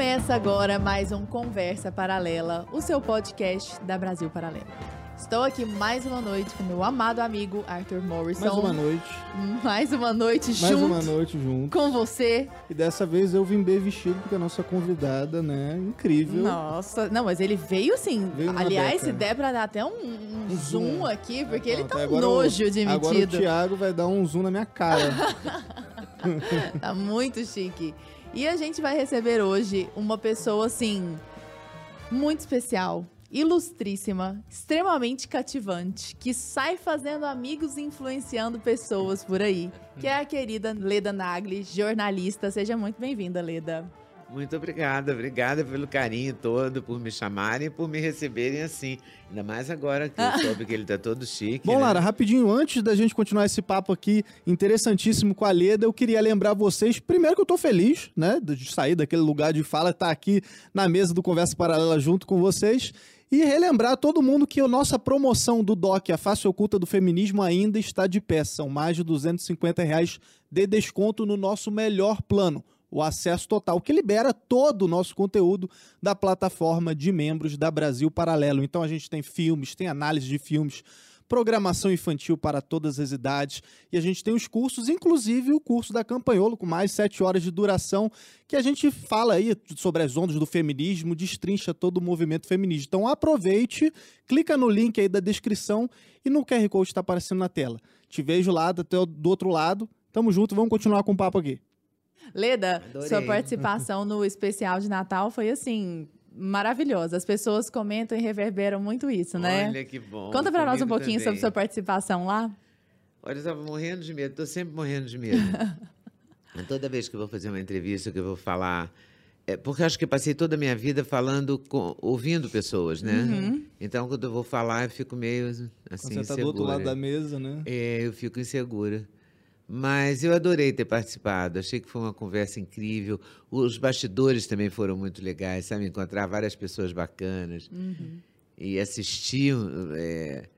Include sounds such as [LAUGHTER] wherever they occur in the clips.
Começa agora mais um Conversa Paralela, o seu podcast da Brasil Paralelo. Estou aqui mais uma noite com meu amado amigo Arthur Morrison. Mais uma noite. Mais uma noite Mais junto uma noite junto. com você. E dessa vez eu vim bem vestido, porque a nossa convidada, né, incrível. Nossa, não, mas ele veio assim. Veio Aliás, beca. se der pra dar até um, um Um zoom, zoom. aqui, porque ele Pronto, tá um o- nojo de Agora o metido. Thiago vai dar um zoom na minha cara. [LAUGHS] Tá muito chique. E a gente vai receber hoje uma pessoa assim muito especial, ilustríssima, extremamente cativante, que sai fazendo amigos e influenciando pessoas por aí, que é a querida Leda Nagli, jornalista. Seja muito bem-vinda, Leda. Muito obrigada, obrigada pelo carinho todo, por me chamarem e por me receberem assim. Ainda mais agora que eu [LAUGHS] soube que ele tá todo chique. Bom, né? Lara, rapidinho, antes da gente continuar esse papo aqui interessantíssimo com a Leda, eu queria lembrar vocês, primeiro que eu tô feliz, né, de sair daquele lugar de fala, estar aqui na mesa do Conversa Paralela junto com vocês. E relembrar a todo mundo que a nossa promoção do DOC, a face oculta do feminismo, ainda está de pé. São mais de 250 reais de desconto no nosso melhor plano, o acesso total, que libera todo o nosso conteúdo da plataforma de membros da Brasil Paralelo. Então a gente tem filmes, tem análise de filmes, programação infantil para todas as idades. E a gente tem os cursos, inclusive o curso da Campanholo, com mais sete horas de duração, que a gente fala aí sobre as ondas do feminismo, destrincha todo o movimento feminista. Então aproveite, clica no link aí da descrição e no QR Code está aparecendo na tela. Te vejo lá até do outro lado. Tamo junto, vamos continuar com o papo aqui. Leda, Adorei. sua participação no especial de Natal foi assim maravilhosa. As pessoas comentam e reverberam muito isso, né? Olha que bom. Conta pra nós um pouquinho sobre também. sua participação lá. Olha, eu tava morrendo de medo, tô sempre morrendo de medo. [LAUGHS] Toda vez que eu vou fazer uma entrevista, que eu vou falar. É, porque eu acho que eu passei toda a minha vida falando, com- ouvindo pessoas, né? Uhum. Então, quando eu vou falar, eu fico meio assim, Quando você tá insegura. do outro lado da mesa, né? É, eu fico insegura. Mas eu adorei ter participado. Achei que foi uma conversa incrível. Os bastidores também foram muito legais, sabe? Encontrar várias pessoas bacanas e assistir é,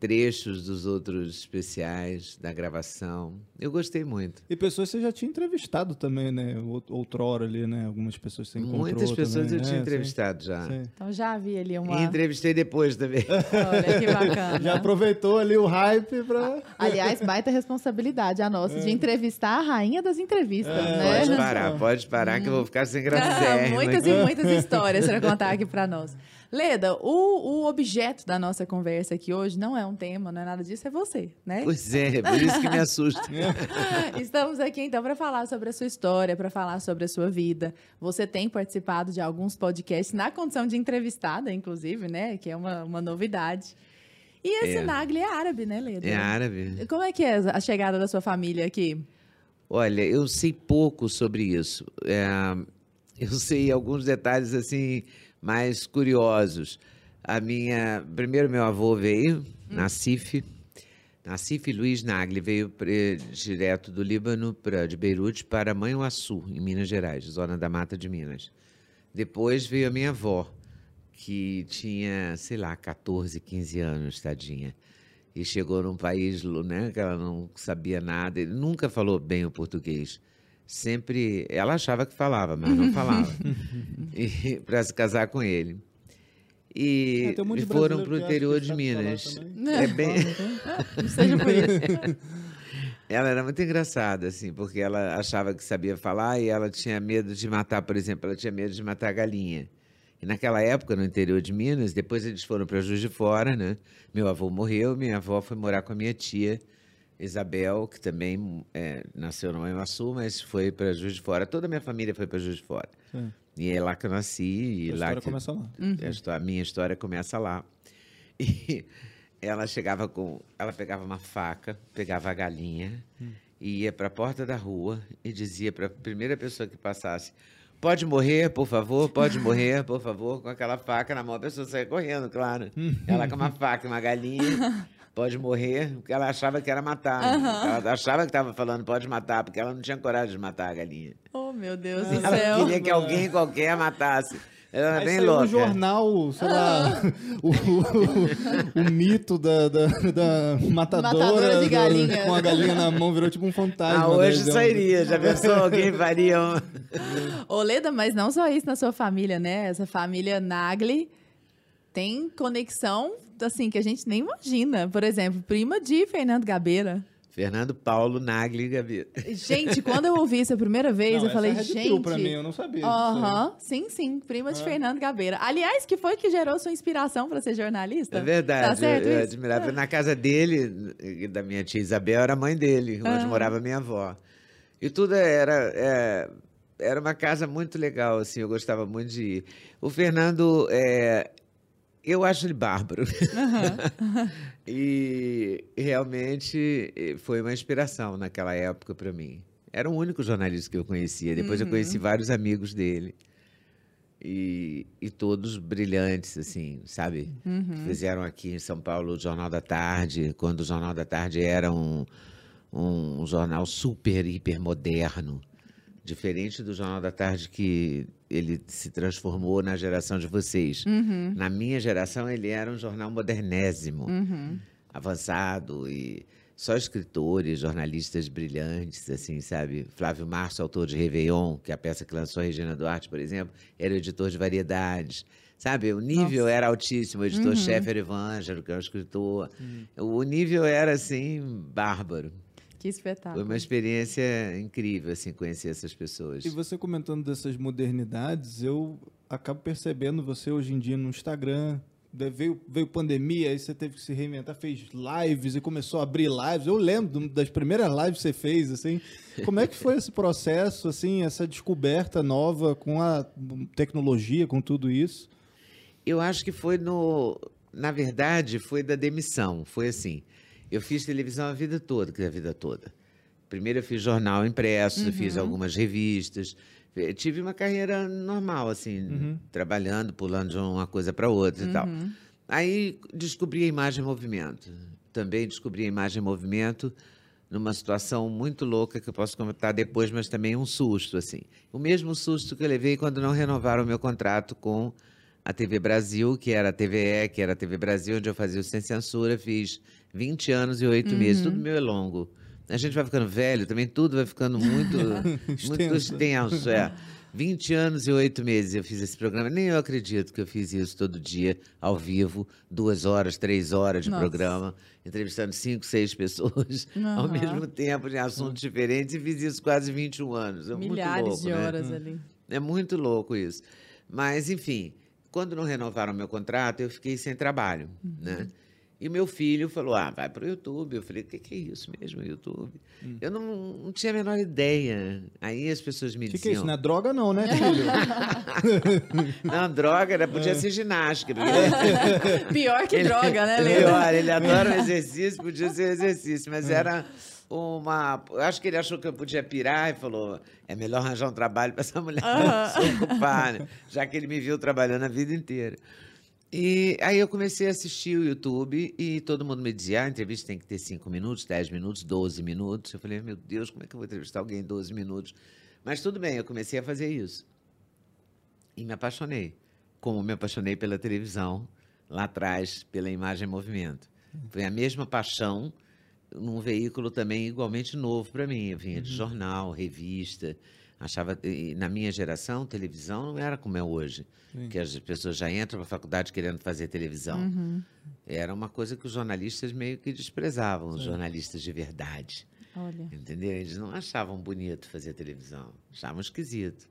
trechos dos outros especiais da gravação. Eu gostei muito. E pessoas que você já tinha entrevistado também, né? Out- Outrora ali, né? Algumas pessoas que você encontrou Muitas pessoas também. eu tinha É, entrevistado já. sim, sim. Então já vi ali uma. E entrevistei depois também. [LAUGHS] Olha que bacana. Já aproveitou ali o hype pra... Aliás, baita responsabilidade a nossa de entrevistar a rainha das entrevistas, É, né? Pode parar, pode parar que eu vou ficar sem [LAUGHS] graça. muitas e muitas histórias para contar aqui para nós. Leda, o, o objeto da nossa conversa aqui hoje não é um tema, não é nada disso, é você, né? Pois é, por isso que me assusta. [LAUGHS] Estamos aqui então para falar sobre a sua história, para falar sobre a sua vida. Você tem participado de alguns podcasts na condição de entrevistada, inclusive, né? Que é uma, uma novidade. E esse É. Nagli é árabe, né, Leda? É árabe. Como é que é a chegada da sua família aqui? Olha, eu sei pouco sobre isso. É, eu sei alguns detalhes assim mais curiosos. A minha, primeiro meu avô veio, Nassif, Nassif Luiz Nagli veio direto do Líbano para de Beirute para Manhuaçu, em Minas Gerais, zona da Mata de Minas. Depois veio a minha avó, que tinha, sei lá, 14, 15 anos, tadinha. E chegou num país né, que ela não sabia nada, ele nunca falou bem o português. Sempre. Ela achava que falava, mas não falava. [LAUGHS] para se casar com ele. E, É, um foram para o interior de Minas. É bem. Não seja por isso. [LAUGHS] Ela era muito engraçada, assim, porque ela achava que sabia falar e ela tinha medo de matar, por exemplo, ela tinha medo de matar galinha. E naquela época, no interior de Minas, depois eles foram para Juiz de Fora, né? Meu avô morreu, minha avó foi morar com a minha tia, Isabel, que também é, nasceu no Manhuaçu, mas foi para Juiz de Fora. Toda a minha família foi para Juiz de Fora. Sim. E é lá que eu nasci. E A lá história que... começa lá. A, histó- a minha história começa lá. [LAUGHS] E ela chegava com. Ela pegava uma faca, pegava a galinha, e ia para a porta da rua e dizia para a primeira pessoa que passasse: Pode morrer, por favor, pode [LAUGHS] morrer, por favor, com aquela faca na mão. A pessoa saía correndo, claro. Ela com uma faca e uma galinha. [LAUGHS] Pode morrer, porque ela achava que era matar. né? Ela achava que estava falando pode matar, porque ela não tinha coragem de matar a galinha. Oh, meu Deus do Ela céu. queria que alguém qualquer matasse. Ela era Aí bem louca. no jornal, sei lá, [LAUGHS] o, o- o mito da, da, da matadora, Matadora de do- galinha. com a galinha na mão, virou tipo um fantasma. Ah, hoje desenho. sairia. Já pensou? Alguém faria um... Ô, Leda, mas não só isso na sua família, né? Essa família Nagli tem conexão, assim, que a gente nem imagina. Por exemplo, prima de Fernando Gabeira. Fernando Paulo Nagli Gabi. Gente, quando eu ouvi isso a primeira vez, Não, eu falei, é gente... pra mim, eu não sabia. aí. Aham, sim, sim, prima de Fernando Gabeira. Aliás, que foi que gerou sua inspiração para ser jornalista? É verdade. Tá certo eu, eu admirava. Na casa dele, da minha tia Isabel, era a mãe dele, onde Ah. morava minha avó. E tudo era, é, era uma casa muito legal, assim, eu gostava muito de ir. O Fernando, é, eu acho ele bárbaro. [LAUGHS] e realmente foi uma inspiração naquela época para mim. Era o único jornalista que eu conhecia. Depois eu conheci vários amigos dele. E, e todos brilhantes, assim, sabe? Que fizeram aqui em São Paulo o Jornal da Tarde, quando o Jornal da Tarde era um, um jornal super, hiper moderno. Diferente do Jornal da Tarde que ele se transformou na geração de vocês. Uhum. Na minha geração, ele era um jornal modernésimo, Uhum. avançado e só escritores, jornalistas brilhantes, assim, sabe? Flávio Março, autor de Réveillon, que é a peça que lançou a Regina Duarte, por exemplo, era o editor de variedades. Sabe, o nível era altíssimo, o editor-chefe era Evângelo, que é um escritor. O nível era, assim, bárbaro. Que espetáculo. Foi uma experiência incrível, assim, conhecer essas pessoas. E você comentando dessas modernidades, eu acabo percebendo você hoje em dia no Instagram. Veio, veio pandemia, aí você teve que se reinventar, fez lives e começou a abrir lives. Eu lembro das primeiras lives que você fez, assim. Como é que foi esse processo, assim, essa descoberta nova com a tecnologia, com tudo isso? Eu acho que foi no. Na verdade, foi da demissão. Foi assim. Eu fiz televisão a vida toda, que a vida toda. Primeiro eu fiz jornal impresso, eu fiz algumas revistas. Eh, Tive uma carreira normal, assim, trabalhando, pulando de uma coisa para outra e tal. Aí descobri a imagem em movimento. Também descobri a imagem em movimento numa situação muito louca que eu posso comentar depois, mas também um susto, assim. O mesmo susto que eu levei quando não renovaram o meu contrato com a TV Brasil, que era a TVE, que era a TV Brasil, onde eu fazia o Sem Censura, fiz 20 anos e 8 meses, tudo meu é longo. A gente vai ficando velho, também tudo vai ficando muito, [LAUGHS] muito Extenso. é. 20 anos e 8 meses eu fiz esse programa. Nem eu acredito que eu fiz isso todo dia, ao vivo, duas horas, três horas de Nossa. programa, entrevistando cinco, seis pessoas [LAUGHS] ao Aham. mesmo tempo, de assuntos diferentes, e fiz isso quase 21 anos. É muito Milhares louco, de né? horas ali. É muito louco isso. Mas, enfim, quando não renovaram meu contrato, eu fiquei sem trabalho, né? E meu filho falou, ah, vai para o YouTube. Eu falei, o que, que é isso mesmo, YouTube? Eu não, não tinha a menor ideia. Aí as pessoas me O que, que é diziam... isso? Não é droga, não, né, filho? [LAUGHS] Não, droga, era, É. podia ser ginástica. [LAUGHS] porque Pior que ele- droga, né, Leda? olha, ele adora o exercício, podia ser exercício, mas era uma. eu Acho que ele achou que eu podia pirar e falou: é melhor arranjar um trabalho para essa mulher [LAUGHS] se ocupar, né? já que ele me viu trabalhando a vida inteira. E aí eu comecei a assistir o YouTube e todo mundo me dizia: ah, a entrevista tem que ter 5 minutos, 10 minutos, 12 minutos. Eu falei: meu Deus, como é que eu vou entrevistar alguém em 12 minutos? Mas tudo bem, eu comecei a fazer isso. E me apaixonei. Como me apaixonei pela televisão, lá atrás, pela imagem em movimento. Foi a mesma paixão num veículo também igualmente novo para mim. Eu vinha de jornal, revista. Achava, na minha geração, televisão não era como é hoje, que as pessoas já entram para a faculdade querendo fazer televisão. Era uma coisa que os jornalistas meio que desprezavam, os jornalistas de verdade. Olha. Entendeu? Eles não achavam bonito fazer televisão, achavam esquisito.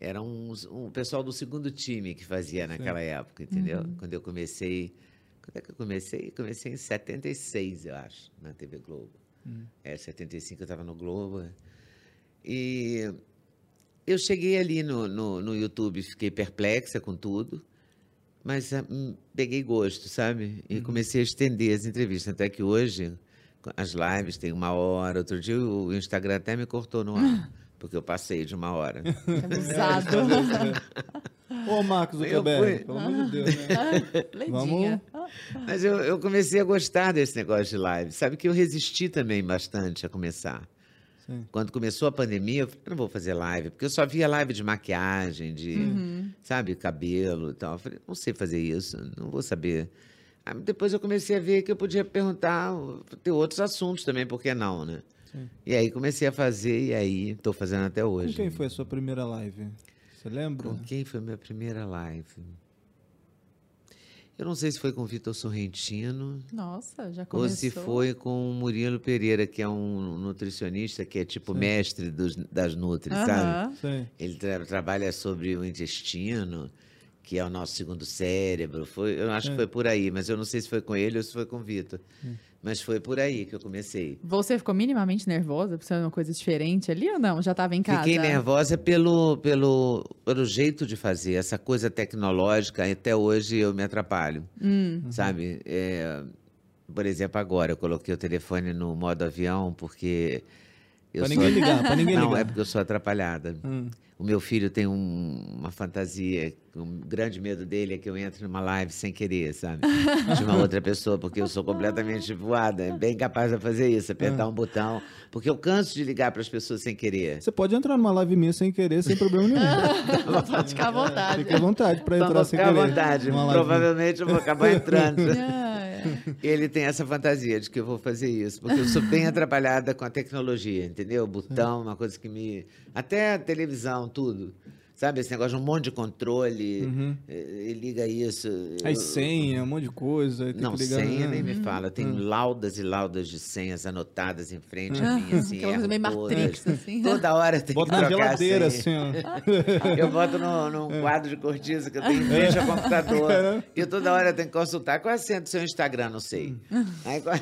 Era um, um pessoal do segundo time que fazia naquela época, entendeu? Quando eu comecei. Quando é que eu comecei? Comecei em 76, eu acho, na TV Globo. É, 75 eu estava no Globo. E eu cheguei ali no, no, no YouTube, fiquei perplexa com tudo, mas ah, hum, peguei gosto, sabe? E comecei a estender as entrevistas. Até que hoje, as lives têm uma hora. Outro dia o Instagram até me cortou no ar, [LAUGHS] porque eu passei de uma hora. [LAUGHS] Abusado. [LAUGHS] Ô, Marcos Eu Zuckerberg, fui. pelo amor de Deus, né? Ledinha. Mas eu, eu comecei a gostar desse negócio de live. Sabe que eu resisti também bastante a começar. Sim. Quando começou a pandemia, eu falei, não vou fazer live, porque eu só via live de maquiagem, de, sabe, cabelo e tal. Eu falei, não sei fazer isso, não vou saber. Aí depois eu comecei a ver que eu podia perguntar, ter outros assuntos também, por que não, né? Sim. E aí comecei a fazer, e aí estou fazendo até Com hoje. quem foi a sua primeira live? Você lembra? Com quem foi a minha primeira live? Eu não sei se foi com o Vitor Sorrentino Nossa, já ou começou. se foi com o Murilo Pereira, que é um nutricionista que é tipo Sim. mestre dos, das Nutri, sabe? Aham. Sim. Ele tra- trabalha sobre o intestino, que é o nosso segundo cérebro. Foi, eu acho É. que foi por aí, mas eu não sei se foi com ele ou se foi com o Vitor. Mas foi por aí que eu comecei. Você ficou minimamente nervosa por ser uma coisa diferente ali ou não? Já estava em casa? Fiquei nervosa pelo, pelo, pelo jeito de fazer. Essa coisa tecnológica, até hoje eu me atrapalho. Hum. Sabe? É, por exemplo, agora eu coloquei o telefone no modo avião porque. Eu Pra sou- ninguém ligar, pra ninguém [LAUGHS] Não, ligar. é porque eu sou atrapalhada. Hum. O meu filho tem um- uma fantasia, um grande medo dele é que eu entre numa live sem querer, sabe? De uma outra pessoa, porque eu sou completamente voada, bem capaz de fazer isso, apertar um botão, porque eu canso de ligar para as pessoas sem querer. Você pode entrar numa live minha sem querer, sem problema nenhum. [LAUGHS] Pode ficar à vontade. Fique à vontade pra Então, entrar sem à querer. vontade, numa live minha. provavelmente eu vou acabar entrando. [LAUGHS] [LAUGHS] Ele tem essa fantasia de que eu vou fazer isso, porque eu sou bem [LAUGHS] atrapalhada com a tecnologia, entendeu? Botão, uma coisa que me. Até a televisão, tudo. Sabe, esse negócio de um monte de controle, Uhum. eh, eh, liga isso. Aí eu- senha, um monte de coisa. Não, que ligar, senha né? nem me fala. Tem laudas e laudas de senhas anotadas em frente a mim, assim. Aquela coisa meio. Matrix, assim. Toda hora tem Bota que na trocar a geladeira, senha. assim, ó. [LAUGHS] Eu boto no, num quadro de cortiça que eu tenho em frente ao computador. Caramba. E toda hora eu tenho que consultar. Qual é a senha do seu Instagram? Não sei. Aí, qual-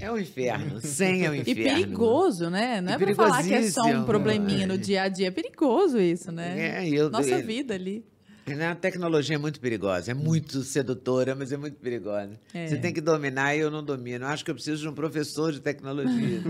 é um inferno. [LAUGHS] Senha é um E inferno. perigoso, né? Não E é pra falar que é só um probleminha no dia a dia. É perigoso isso, né? É, e eu, Nossa eu- vida ali. A tecnologia é muito perigosa, é muito sedutora, mas é muito perigosa. É. Você tem que dominar e eu não domino. Acho que eu preciso de um professor de tecnologia.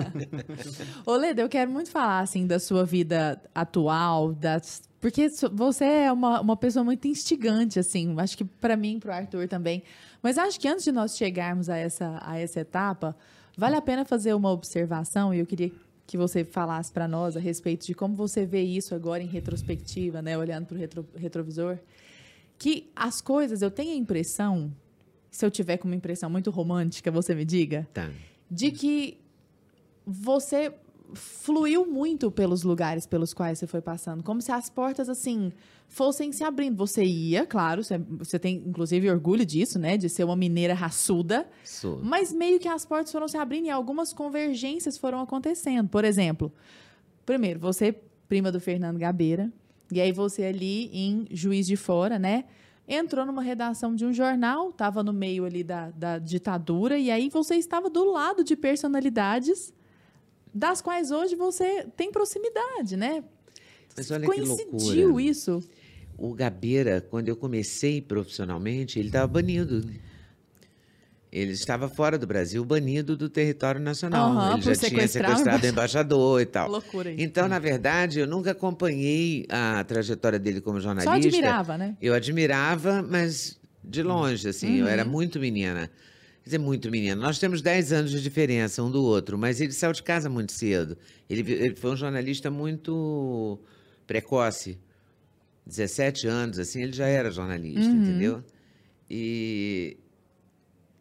[LAUGHS] Ô, Leda, eu quero muito falar, assim, da sua vida atual, das... porque você é uma, uma pessoa muito instigante, assim, acho que para mim, para o Arthur também. Mas acho que antes de nós chegarmos a essa, a essa etapa, vale a pena fazer uma observação, e eu queria que você falasse para nós a respeito de como você vê isso agora em retrospectiva, né, olhando para o retro, retrovisor, que as coisas, eu tenho a impressão, se eu tiver com uma impressão muito romântica, você me diga, tá. de que você fluiu muito pelos lugares pelos quais você foi passando, como se as portas assim fossem se abrindo. Você ia, claro, você, você tem inclusive orgulho disso, né, de ser uma mineira raçuda, Sou. mas meio que as portas foram se abrindo e algumas convergências foram acontecendo. Por exemplo, primeiro, você prima do Fernando Gabeira, e aí você ali em Juiz de Fora, né? Entrou numa redação de um jornal, estava no meio ali da, da ditadura, e aí você estava do lado de personalidades das quais hoje você tem proximidade, né? Mas olha Coincidiu isso? O Gabeira, quando eu comecei profissionalmente, ele estava banido. Ele estava fora do Brasil, banido do território nacional. Aham, ele já tinha sequestrado o [LAUGHS] embaixador e tal. Loucura isso. Então, na verdade, eu nunca acompanhei a trajetória dele como Só jornalista. admirava, né? Eu admirava, mas de longe, assim. Eu Uhum. era muito menina. Quer dizer, muito menina. Nós temos 10 anos de diferença um do outro, mas ele saiu de casa muito cedo. Ele, ele foi um jornalista muito precoce. 17 anos, assim, ele já era jornalista, Uhum. entendeu? E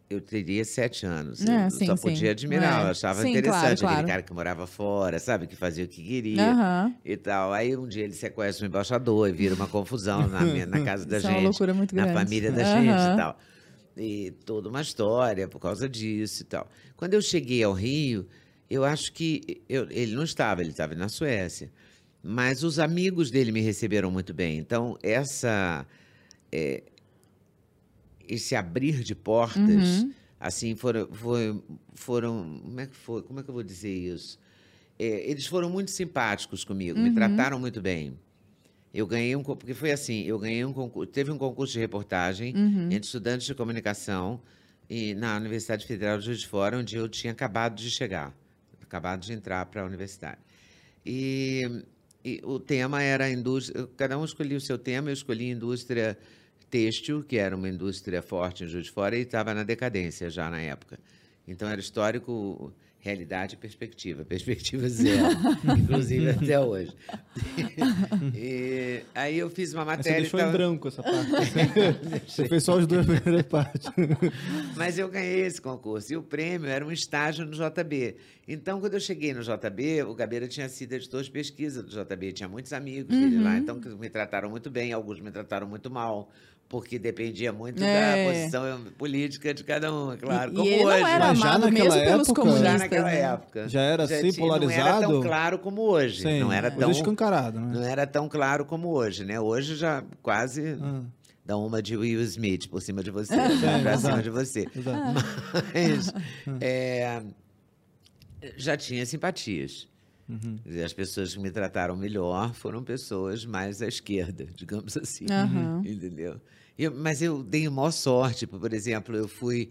eu teria sete anos. É, eu sim, só podia admirar, É. eu achava Sim, interessante. claro, Aquele claro. cara que morava fora, sabe? Que fazia o que queria Aham. e tal. Aí um dia ele sequestra o embaixador e vira uma confusão na, na [LAUGHS] casa da Isso é gente. uma loucura muito na grande. família da Aham. gente e tal. E toda uma história por causa disso e tal. Quando eu cheguei ao Rio, eu acho que eu- ele não estava, ele estava na Suécia. Mas os amigos dele me receberam muito bem. Então, essa é, esse abrir de portas, Uhum. assim, foram, foram, como é que foi? Como é que eu vou dizer isso? É, eles foram muito simpáticos comigo, me trataram muito bem. Eu ganhei um, porque foi assim, eu ganhei um concurso, teve um concurso de reportagem Uhum. entre estudantes de comunicação e na Universidade Federal de Juiz de Fora, onde eu tinha acabado de chegar, acabado de entrar para a universidade. E, e o tema era a indústria, cada um escolhia o seu tema, eu escolhi indústria têxtil, que era uma indústria forte em Juiz de Fora e estava na decadência já na época. Então era histórico, realidade e perspectiva. Perspectiva zero, [LAUGHS] inclusive até hoje. E aí eu fiz uma Mas Você matéria. e deixou em tava- branco essa parte. [LAUGHS] Você fez só as duas primeiras partes. Mas eu ganhei esse concurso. E o prêmio era um estágio no JB. Então, quando eu cheguei no JB, o Gabeira tinha sido editor de pesquisa do JB. Tinha muitos amigos dele Uhum. lá. Então, que me trataram muito bem. Alguns me trataram muito mal. Porque dependia muito É. da posição política de cada um, é claro. E- como e ele hoje. não era Mas já amado naquela mesmo pelos época-. Já naquela né? época. Já era assim, tinha- Não era polarizado? tão claro como hoje. Sim, Não era coisa tão, escancarado, né? não era tão claro como hoje, né? Hoje já quase Ah, dá uma de Will Smith por cima de você, pra exato. cima de você. exato. Mas é, já tinha simpatias. Uhum. As pessoas que me trataram melhor foram pessoas mais à esquerda, digamos assim. Aham. Entendeu? Eu- mas eu dei a maior sorte. Por exemplo, eu fui.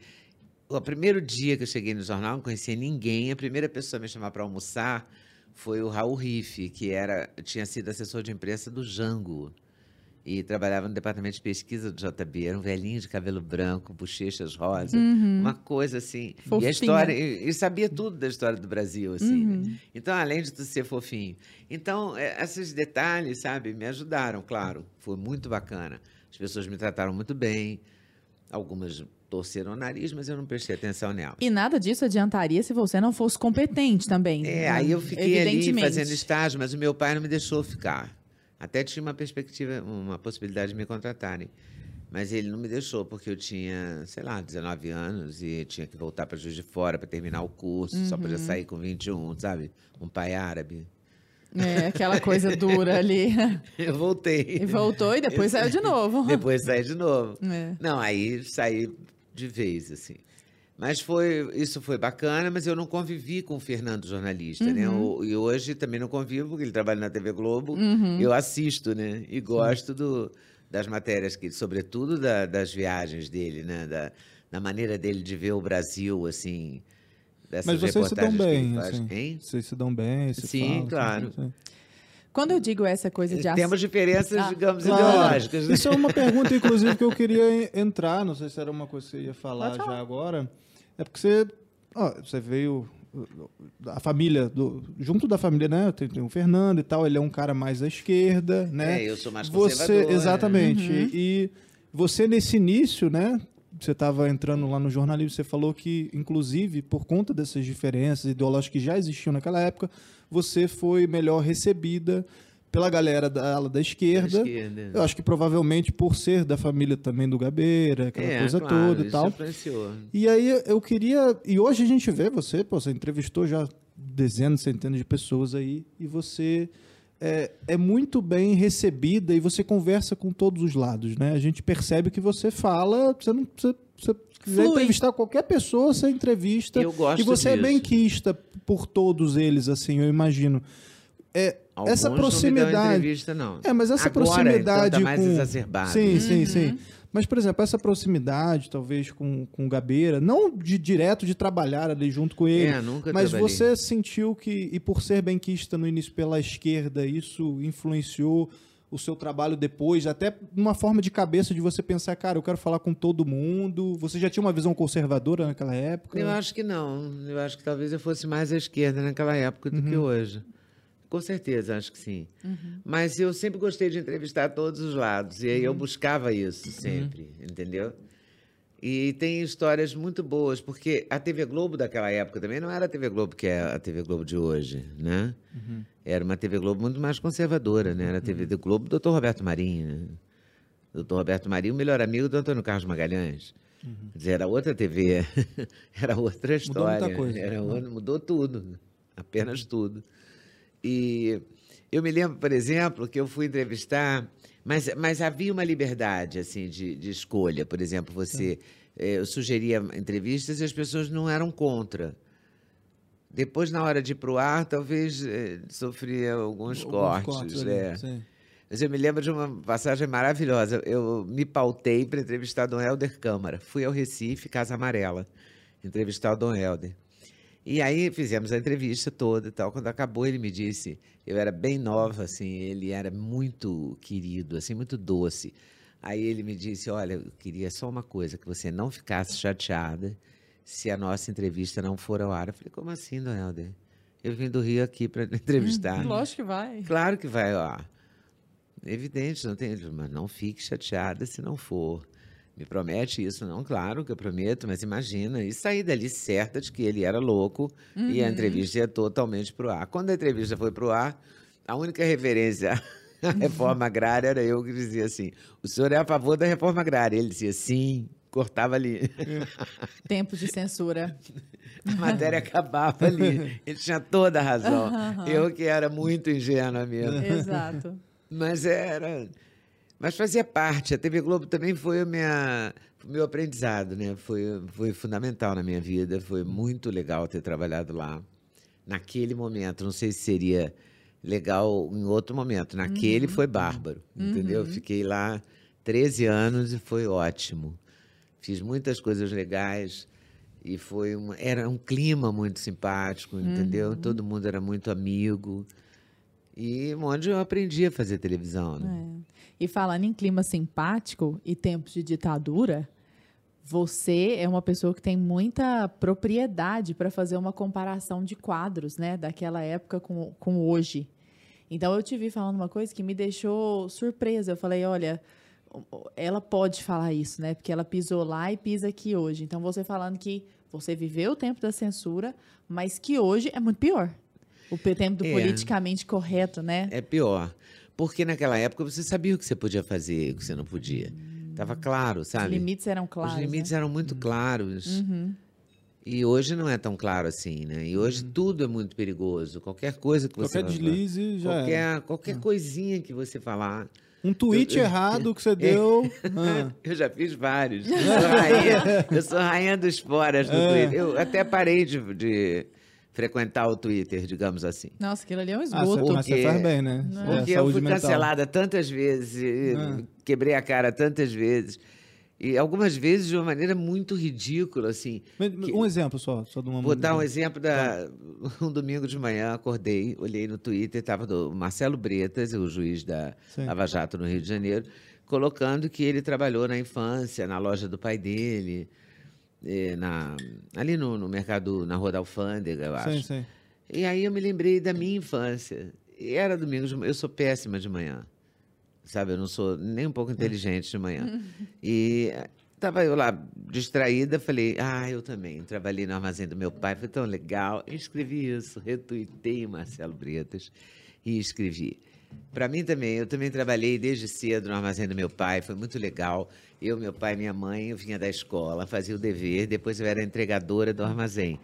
O primeiro dia que eu cheguei no jornal, não conhecia ninguém. A primeira pessoa a me chamar para almoçar foi o Raul Riff, que era, tinha sido assessor de imprensa do Jango. E trabalhava no departamento de pesquisa do JB. Era um velhinho de cabelo branco, bochechas rosa. Uma coisa assim. E Fofinho. a história. E, e sabia tudo da história do Brasil, assim. né? Então, além de tu ser fofinho. Então, é, esses detalhes, sabe, me ajudaram, claro. Foi muito bacana. As pessoas me trataram muito bem. Algumas torceram o nariz, mas eu não prestei atenção nelas. E nada disso adiantaria se você não fosse competente também. É, né? aí eu fiquei ali fazendo estágio, mas o meu pai não me deixou ficar. Até tinha uma perspectiva, uma possibilidade de me contratarem. Mas ele não me deixou, porque eu tinha, sei lá, 19 anos e tinha que voltar para Juiz de Fora para terminar o curso. Só podia Uhum. sair com 21, sabe? Um pai árabe. É, aquela coisa dura ali. [LAUGHS] Eu voltei. E voltou e depois saiu de novo. Depois saí de novo. É. Não, aí saí de vez, assim. Mas foi, isso foi bacana, mas eu não convivi com o Fernando jornalista, né? Uhum. O- e hoje também não convivo, porque ele trabalha na TV Globo. Uhum. Eu assisto, né? E gosto do, das matérias, que, sobretudo da- das viagens dele, né? Da, da maneira dele de ver o Brasil, assim. Dessas Mas vocês se dão bem, assim. Hein? Vocês se dão bem, se Sim, falam, claro. sim. Quando eu digo essa coisa de Temos diferenças, Ah, digamos, Claro. ideológicas. né? Isso é uma [LAUGHS] pergunta, inclusive, que eu queria en- entrar. Não sei se era uma coisa que você ia falar, já agora. É porque você, ó, você veio da família, do, junto da família, né? Tem, tem o Fernando e tal. Ele é um cara mais à esquerda, né? É, eu sou mais você, conservador. né? exatamente. E você nesse início, né? Você estava entrando lá no jornalismo, você falou que, inclusive, por conta dessas diferenças ideológicas que já existiam naquela época, você foi melhor recebida pela galera da ala da esquerda. esquerda. Eu acho que provavelmente por ser da família também do Gabeira, aquela É, coisa claro, toda e tal. influenciou. E aí eu queria. E hoje a gente vê você, pô, você entrevistou já dezenas, centenas de pessoas aí, e você é, é muito bem recebida e você conversa com todos os lados, né? A gente percebe que você fala, você não. Você, você quiser entrevistar qualquer pessoa, você entrevista. Eu gosto e você é disso. bem quista por todos eles, assim, eu imagino. É, Alguns essa não me dão proximidade. entrevista, não. É, mas essa Agora, proximidade então, tá mais com... exacerbado. Sim, sim, sim. Mas, por exemplo, essa proximidade, talvez, com, com o Gabeira, não de direto de trabalhar ali junto com ele, É, nunca mas trabalhei. você sentiu que, e por ser benquista no início pela esquerda, isso influenciou o seu trabalho depois, até uma forma de cabeça de você pensar, cara, eu quero falar com todo mundo. Você já tinha uma visão conservadora naquela época? Eu acho que não. Eu acho que talvez eu fosse mais à esquerda naquela época do Uhum. que hoje. Com certeza, acho que sim. Mas eu sempre gostei de entrevistar todos os lados. E aí Uhum. eu buscava isso sempre, entendeu? E tem histórias muito boas, porque a TV Globo daquela época também não era a TV Globo que é a TV Globo de hoje, né? Uhum. Era uma TV Globo muito mais conservadora, né? Era a TV do Globo do Dr. Roberto Marinho, né? Dr. Roberto Marinho, o melhor amigo do Antônio Carlos Magalhães. Quer dizer, era outra TV, [LAUGHS] era outra história. muita coisa, Era né? mudou tudo, apenas tudo. E eu me lembro, por exemplo, que eu fui entrevistar, mas, mas havia uma liberdade assim de, de escolha. Por exemplo, você eh, eu sugeria entrevistas e as pessoas não eram contra. Depois, na hora de ir para o ar, talvez eh, sofria alguns, Alguns cortes. ali, é. sim. Mas eu me lembro de uma passagem maravilhosa. Eu me pautei para entrevistar Dom Helder Câmara. Fui ao Recife, Casa Amarela, entrevistar o Dom Helder. E aí fizemos a entrevista toda e tal. Quando acabou, ele me disse, eu era bem nova, assim, ele era muito querido, assim, muito doce. Aí ele me disse, olha, eu queria só uma coisa, que você não ficasse chateada se a nossa entrevista não for ao ar. Eu falei, como assim, Dona Helder? Eu vim do Rio aqui para [LAUGHS] entrevistar. Lógico que vai. Claro que vai ar. Evidente, não tem, mas não fique chateada se não for. Me promete isso? Não, claro que eu prometo, mas imagina. E saí dali certa de que ele era louco e a entrevista ia totalmente para o ar. Quando a entrevista foi para o ar, a única referência [LAUGHS] à reforma agrária era eu que dizia assim: o senhor é a favor da reforma agrária? Ele dizia sim, cortava ali. Tempos de censura. A matéria acabava ali. Ele tinha toda a razão. Eu que era muito ingênua mesmo. Exato. Mas era. Mas fazia parte. A TV Globo também foi o meu aprendizado, né? Foi, foi fundamental na minha vida. Foi muito legal ter trabalhado lá. Naquele momento. Não sei se seria legal em outro momento. Naquele foi bárbaro, entendeu? Fiquei lá 13 anos e foi ótimo. Fiz muitas coisas legais e foi um, era um clima muito simpático, entendeu? Todo mundo era muito amigo. E onde eu aprendi a fazer televisão, né? É. E falando em clima simpático e tempos de ditadura, você é uma pessoa que tem muita propriedade para fazer uma comparação de quadros, né? Daquela época com, com hoje. Então eu te vi falando uma coisa que me deixou surpresa. Eu falei, olha, ela pode falar isso, né? Porque ela pisou lá e pisa aqui hoje. Então você falando que você viveu o tempo da censura, mas que hoje é muito pior. O tempo do É. politicamente correto, né? É pior. Porque naquela época você sabia o que você podia fazer e o que você não podia. Tava claro, Os sabe? limites eram claros. Os limites né? eram muito claros. Uhum. E hoje não é tão claro assim, né? E hoje tudo é muito perigoso. Qualquer coisa que você Qualquer deslize já falar, era. qualquer, qualquer coisinha que você falar. Um tweet Eu- eu- errado [LAUGHS] que você deu. ah. [LAUGHS] Eu já fiz vários. [LAUGHS] Eu sou rainha, eu sou rainha dos foras do É. Twitter. Eu até parei de, de frequentar o Twitter, digamos assim. Nossa, aquilo ali é um Ah, esgoto. mas você faz bem, né? É, Porque eu saúde fui mental. cancelada tantas vezes, Ah. quebrei a cara tantas vezes. E algumas vezes de uma maneira muito ridícula, assim. Mas, que- Um exemplo só, só de uma Vou dar um exemplo da. [LAUGHS] Um domingo de manhã, acordei, olhei no Twitter, estava o Marcelo Bretas, o juiz da Sim. Lava Jato no Rio de Janeiro, colocando que ele trabalhou na infância, na loja do pai dele, eh, na, ali no, no mercado, na Rua da Alfândega, eu acho. Sim, sim. E aí eu me lembrei da minha infância. E era domingo de eu sou péssima de manhã. Sabe, eu não sou nem um pouco inteligente de manhã. [LAUGHS] E estava eu lá distraída, falei, ah, eu também. Trabalhei no armazém do meu pai, foi tão legal. Escrevi isso, retuitei Marcelo Bretas e escrevi. Para mim também, eu também trabalhei desde cedo no armazém do meu pai, foi muito legal. Eu, meu pai minha mãe, eu vinha da escola, fazia o dever, depois eu era entregadora do armazém.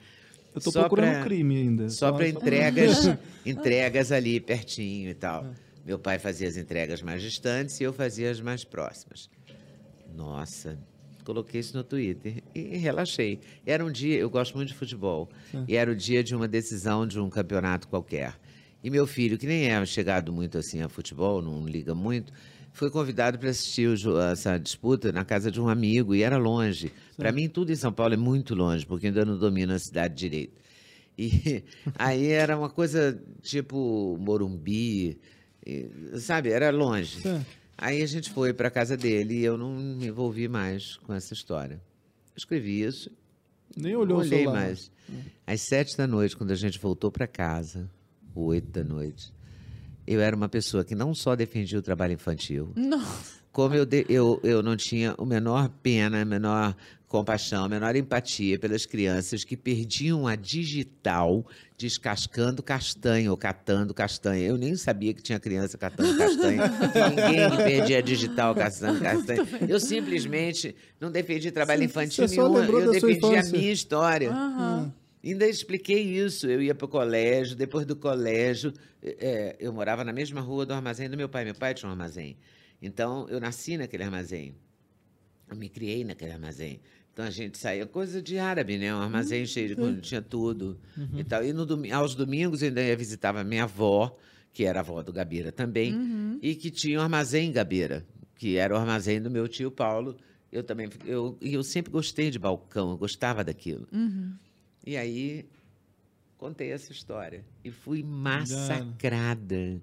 Eu tô Só procurando pra- crime ainda. Só para entregas, [LAUGHS] entregas ali pertinho e tal. Meu pai fazia as entregas mais distantes e eu fazia as mais próximas. Nossa, coloquei isso no Twitter e relaxei. Era um dia, eu gosto muito de futebol, e era o dia de uma decisão de um campeonato qualquer. E meu filho, que nem é chegado muito assim a futebol, não liga muito, foi convidado para assistir o essa disputa na casa de um amigo e era longe. Para mim, tudo em São Paulo é muito longe, porque ainda não domino a cidade direito. E [LAUGHS] aí era uma coisa tipo Morumbi, e, sabe? Era longe. Sim. Aí a gente foi para casa dele e eu não me envolvi mais com essa história. Escrevi isso, Nem olhou não o olhei celular. mais. Às sete da noite, quando a gente voltou para casa, oito da noite, eu era uma pessoa que não só defendia o trabalho infantil, Nossa. como eu, de- eu, eu não tinha o menor pena, a menor compaixão, a menor empatia pelas crianças que perdiam a digital descascando castanha ou catando castanha. Eu nem sabia que tinha criança catando castanha. Ninguém que perdia a digital catando castanha. Eu simplesmente não defendi trabalho Você- infantil nenhum. Eu da sua defendi a minha história. Aham. Ainda expliquei isso. Eu ia para o colégio, depois do colégio, é, eu morava na mesma rua do armazém do meu pai. Meu pai tinha um armazém. Então, eu nasci naquele armazém. Eu me criei naquele armazém. Então, a gente saía, coisa de árabe, né? Um armazém cheio de coisa, tinha tudo e tal. E no aos domingos, eu ainda ia visitava minha avó, que era a avó do Gabeira também, e que tinha um armazém em Gabeira, que era o armazém do meu tio Paulo. Eu também, eu, e eu sempre gostei de balcão, eu gostava daquilo. E aí contei essa história. E fui massacrada,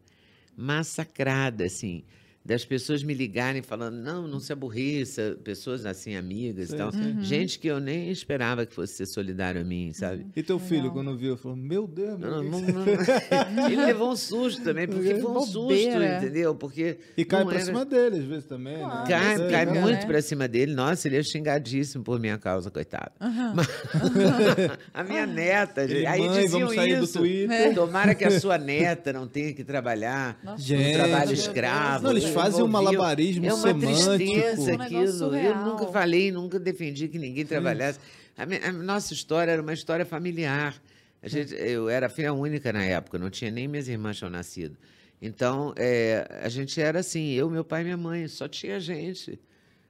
massacrada, assim. Das pessoas me ligarem falando, não, não se aborreça, pessoas assim, amigas e tal. Gente que eu nem esperava que fosse ser solidário a mim, sabe? E teu filho, Legal. quando viu, falou: Meu Deus, meu, Não, não, não- [LAUGHS] Ele levou um susto também, porque foi um susto, entendeu? Porque E cai não pra era- cima dele, às vezes também. Claro. né? Cai, cai né? muito pra cima dele. Nossa, ele é xingadíssimo por minha causa, coitado. [LAUGHS] Mas- a minha neta, Ei, aí mãe, diziam vamos sair do isso. Twitter. Tomara que a sua neta não tenha que trabalhar Nossa, Gente. no trabalho escravo. Não, eles fazem um malabarismo É uma semântico. tristeza Um aquilo. Eu nunca falei, nunca defendi que ninguém trabalhasse. A, mi- a nossa história era uma história familiar. A gente, eu era filha única na época, não tinha nem minhas irmãs tinham nascido. Então, é, a gente era assim, eu, meu pai e minha mãe, só tinha gente.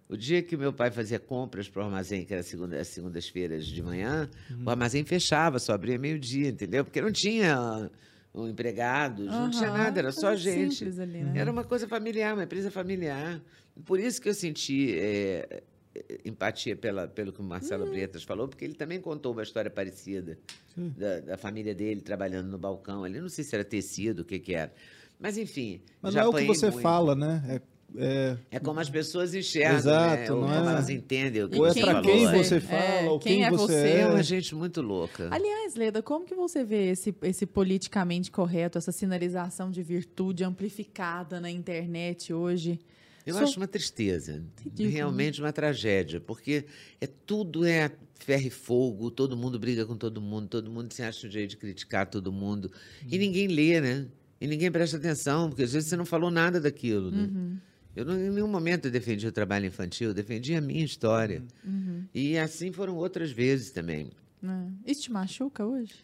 O dia que meu pai fazia compras para o armazém, que era segunda, as segundas-feiras de manhã, o armazém fechava, só abria meio-dia, entendeu? Porque não tinha um empregado, não tinha nada, era só gente. ali, né? Era uma coisa familiar, uma empresa familiar. Por isso que eu senti é, é, empatia pela, pelo que o. Marcelo Bretas falou, porque ele também contou uma história parecida da, da família dele trabalhando no balcão ali. Não sei se era tecido, o que, que era. Mas, enfim. Mas já não é o que você muito. fala, né? É, é- É como as pessoas enxergam, Exato, né? Ou não como é- elas entendem o que ou é você quem pra falou. quem é. você fala, É, ou quem quem, é você você? É é. uma gente muito louca. Aliás, Leda, como que você vê esse, esse politicamente correto, essa sinalização de virtude amplificada na internet hoje? Eu Sou- acho uma tristeza, Ridículo, né? realmente uma tragédia, porque é tudo é ferro e fogo, todo mundo briga com todo mundo, todo mundo se acha um jeito de criticar todo mundo, Uhum. e ninguém lê, né? E ninguém presta atenção, porque às vezes você não falou nada daquilo, né? Uhum. Eu não, em nenhum momento defendi o trabalho infantil, defendi a minha história. Uhum. E assim foram outras vezes também. Né? Isso te machuca hoje?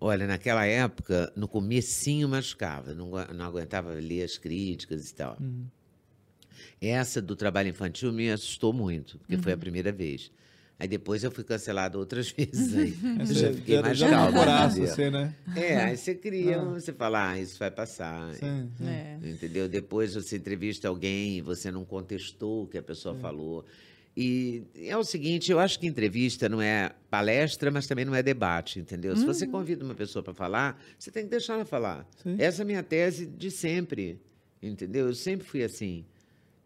Olha, naquela época, no comecinho machucava, não, não aguentava ler as críticas e tal. Essa do trabalho infantil me assustou muito, porque foi a primeira vez. Aí depois eu fui cancelado outras [LAUGHS] vezes. Aí. Eu Você já fiquei mais já calmo. namorasse, entendeu? você, né? É, aí você cria, Ah. você fala, ah, isso vai passar. Sim, sim. É. Entendeu? Depois você entrevista alguém e você não contestou o que a pessoa É. falou. E é o seguinte, eu acho que entrevista não é palestra, mas também não é debate, entendeu? Se Uhum. você convida uma pessoa para falar, você tem que deixar ela falar. Sim. Essa é a minha tese de sempre, entendeu? Eu sempre fui assim,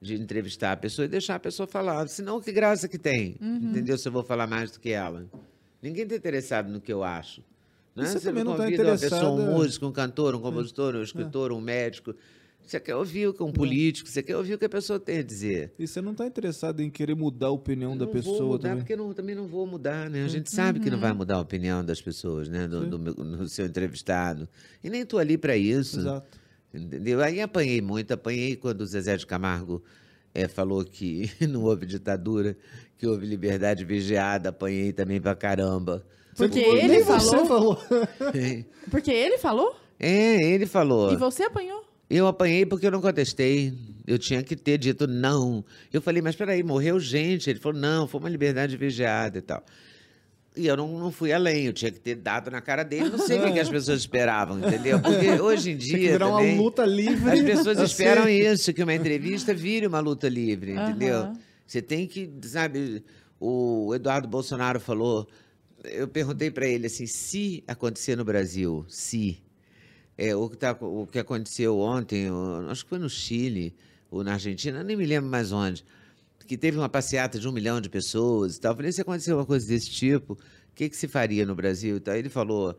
de entrevistar a pessoa e deixar a pessoa falar. Senão, que graça que tem, Uhum. entendeu? Se eu vou falar mais do que ela. Ninguém está interessado no que eu acho. Né? E você também não tá convida uma pessoa, um músico, um cantor, um compositor, um escritor, um médico. Você quer ouvir o que um político, você quer ouvir o que a pessoa tem a dizer. E você não está interessado em querer mudar a opinião da não pessoa vou mudar, também? porque eu não, também não vou mudar, né? A gente sabe que não vai mudar a opinião das pessoas, né? Do, do no seu entrevistado. E nem estou ali para isso. Exato. Entendeu? Aí apanhei muito, apanhei quando o Zezé de Camargo eh, falou que [LAUGHS] não houve ditadura, que houve liberdade vigiada, apanhei também pra caramba. Porque Nem ele falou? falou. [LAUGHS] Porque ele falou? É, ele falou. E você apanhou? Eu apanhei porque eu não contestei. Eu tinha que ter dito não. Eu falei, mas peraí, morreu gente. Ele falou, não, foi uma liberdade vigiada e tal. E eu não, não fui além, eu tinha que ter dado na cara dele. Não sei o que, que as [LAUGHS] pessoas esperavam, entendeu? Porque hoje em que dia. virar também, uma luta livre. As pessoas esperam isso, que uma entrevista vire uma luta livre, entendeu? Aham. Você tem que, sabe, o Eduardo Bolsonaro falou, eu perguntei para ele assim, se acontecer no Brasil, se é, o, que tá, o que aconteceu ontem, acho que foi no Chile ou na Argentina, nem me lembro mais onde, que teve uma passeata de um milhão de pessoas e tal. Eu falei, se aconteceu uma coisa desse tipo, o que, que se faria no Brasil? e tal? Ele falou,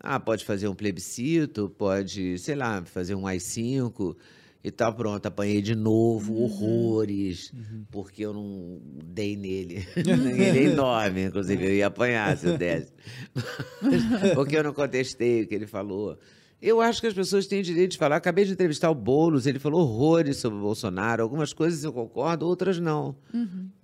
ah, pode fazer um plebiscito, pode, sei lá, fazer um AI-5 e tal. Pronto, apanhei de novo, horrores, porque eu não dei nele. Ele é enorme, inclusive, eu ia apanhar se eu desse. [LAUGHS] porque eu não contestei o que ele falou. Eu acho que as pessoas têm direito de falar. Acabei de entrevistar o Boulos, ele falou horrores sobre o Bolsonaro. Algumas coisas eu concordo, outras não.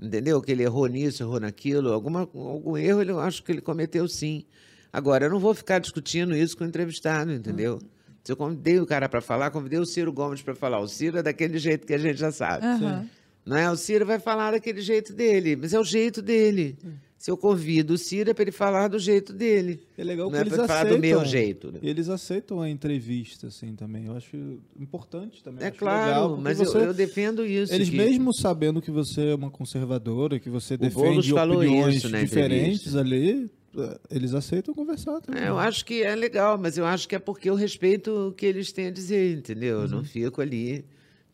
Entendeu? Que ele errou nisso, errou naquilo. Alguma, algum erro eu acho que ele cometeu sim. Agora, eu não vou ficar discutindo isso com o entrevistado, entendeu? Se eu convidei o cara para falar, convidei o Ciro Gomes para falar. O Ciro é daquele jeito que a gente já sabe. Aham. Não é? O Ciro vai falar daquele jeito dele, mas é o jeito dele. Se eu convido o Ciro é para ele falar do jeito dele. É legal não que é eles para falar aceitam. do meu jeito. né? E eles aceitam a entrevista, assim, também. Eu acho importante também. É claro, legal, mas você- eu, eu defendo isso. Eles que- mesmo sabendo que você é uma conservadora, que você Boulos defende opiniões isso diferentes ali, eh, eles aceitam conversar também. É, eu acho que é legal, mas eu acho que é porque eu respeito o que eles têm a dizer, entendeu? Eu Uhum. não fico ali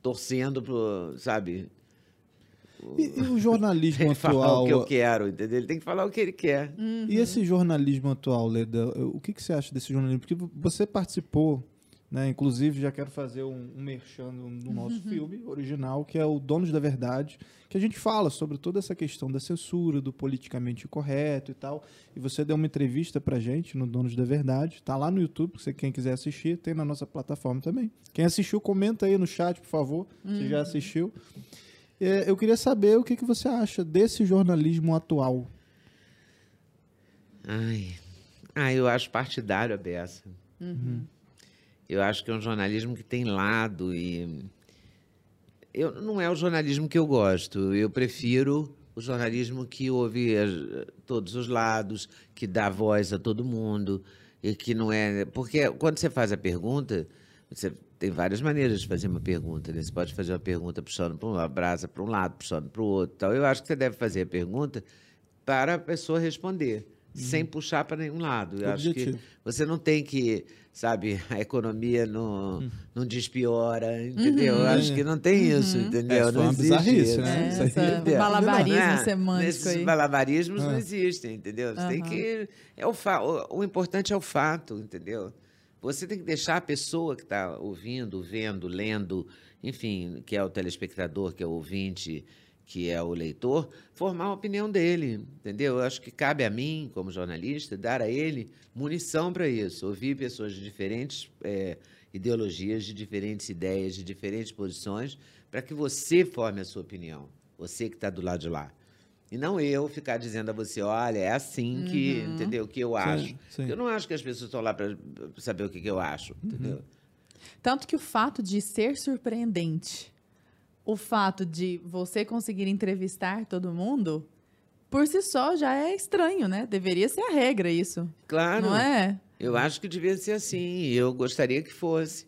torcendo pro, sabe? E, e o jornalismo falar atual? o que eu quero, entendeu? Ele tem que falar o que ele quer. E esse jornalismo atual, Leda, o que, que você acha desse jornalismo? Porque você participou, né? Inclusive, já quero fazer um, um merchan no nosso filme original, que é o Donos da Verdade, que a gente fala sobre toda essa questão da censura, do politicamente correto e tal. E você deu uma entrevista pra gente no Donos da Verdade. Tá lá no YouTube, se quem quiser assistir, tem na nossa plataforma também. Quem assistiu, comenta aí no chat, por favor, se já assistiu. É, eu queria saber o que, que você acha desse jornalismo atual. Ai, ah, eu acho partidário a beça. Eu acho que é um jornalismo que tem lado e eu não é o jornalismo que eu gosto. Eu prefiro o jornalismo que ouve todos os lados, que dá voz a todo mundo e que não é porque quando você faz a pergunta você tem várias maneiras de fazer uma pergunta. Né? Você pode fazer uma pergunta puxando para uma brasa para um lado, puxando para o outro. Tal. Eu acho que você deve fazer a pergunta para a pessoa responder, sem puxar para nenhum lado. Eu acho que Objetivo. você não tem que, sabe, [LAUGHS] a economia não, não despiora, entendeu? Eu acho que não tem isso, entendeu? É, não uma existe bizarrice, isso. né? É, Isso aí- essa [LAUGHS] Entendeu? malabarismo Não, é, semântico Nesses aí. malabarismos não existem, entendeu? Você tem que. É o, fa... o, o importante é o fato, entendeu? Você tem que deixar a pessoa que está ouvindo, vendo, lendo, enfim, que é o telespectador, que é o ouvinte, que é o leitor, formar a opinião dele, entendeu? Eu acho que cabe a mim, como jornalista, dar a ele munição para isso, ouvir pessoas de diferentes eh, ideologias, de diferentes ideias, de diferentes posições, para que você forme a sua opinião, você que está do lado de lá. E não eu ficar dizendo a você, olha, é assim que, entendeu? Que eu acho. sim. Eu não acho que as pessoas estão lá para saber o que, que eu acho, entendeu? Tanto que o fato de ser surpreendente, o fato de você conseguir entrevistar todo mundo, por si só já é estranho, né? Deveria ser a regra isso. Claro. Não é? Eu acho que devia ser assim. e Eu gostaria que fosse.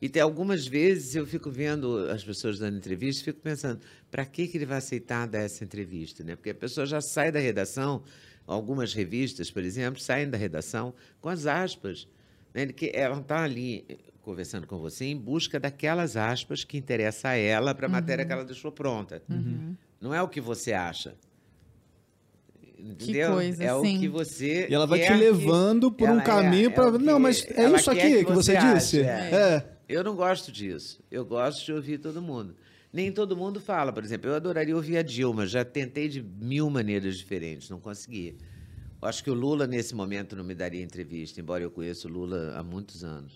E tem algumas vezes eu fico vendo as pessoas dando entrevista e fico pensando, para que, que ele vai aceitar dar essa entrevista? Né? Porque a pessoa já sai da redação, algumas revistas, por exemplo, saem da redação com as aspas. Né? Que ela está ali eh, conversando com você em busca daquelas aspas que interessa a ela para a matéria que ela deixou pronta. Não é o que você acha. Entendeu? coisa, é sim. o que você. E ela vai te quer que- levando por um ela é- caminho é para. que Não, mas é isso aqui que, que você ache, disse. é. É. Eu não gosto disso. Eu gosto de ouvir todo mundo. Nem todo mundo fala, por exemplo. Eu adoraria ouvir a Dilma. Já tentei de mil maneiras diferentes, não consegui. Eu acho que o Lula, nesse momento, não me daria entrevista, embora eu conheça o Lula há muitos anos.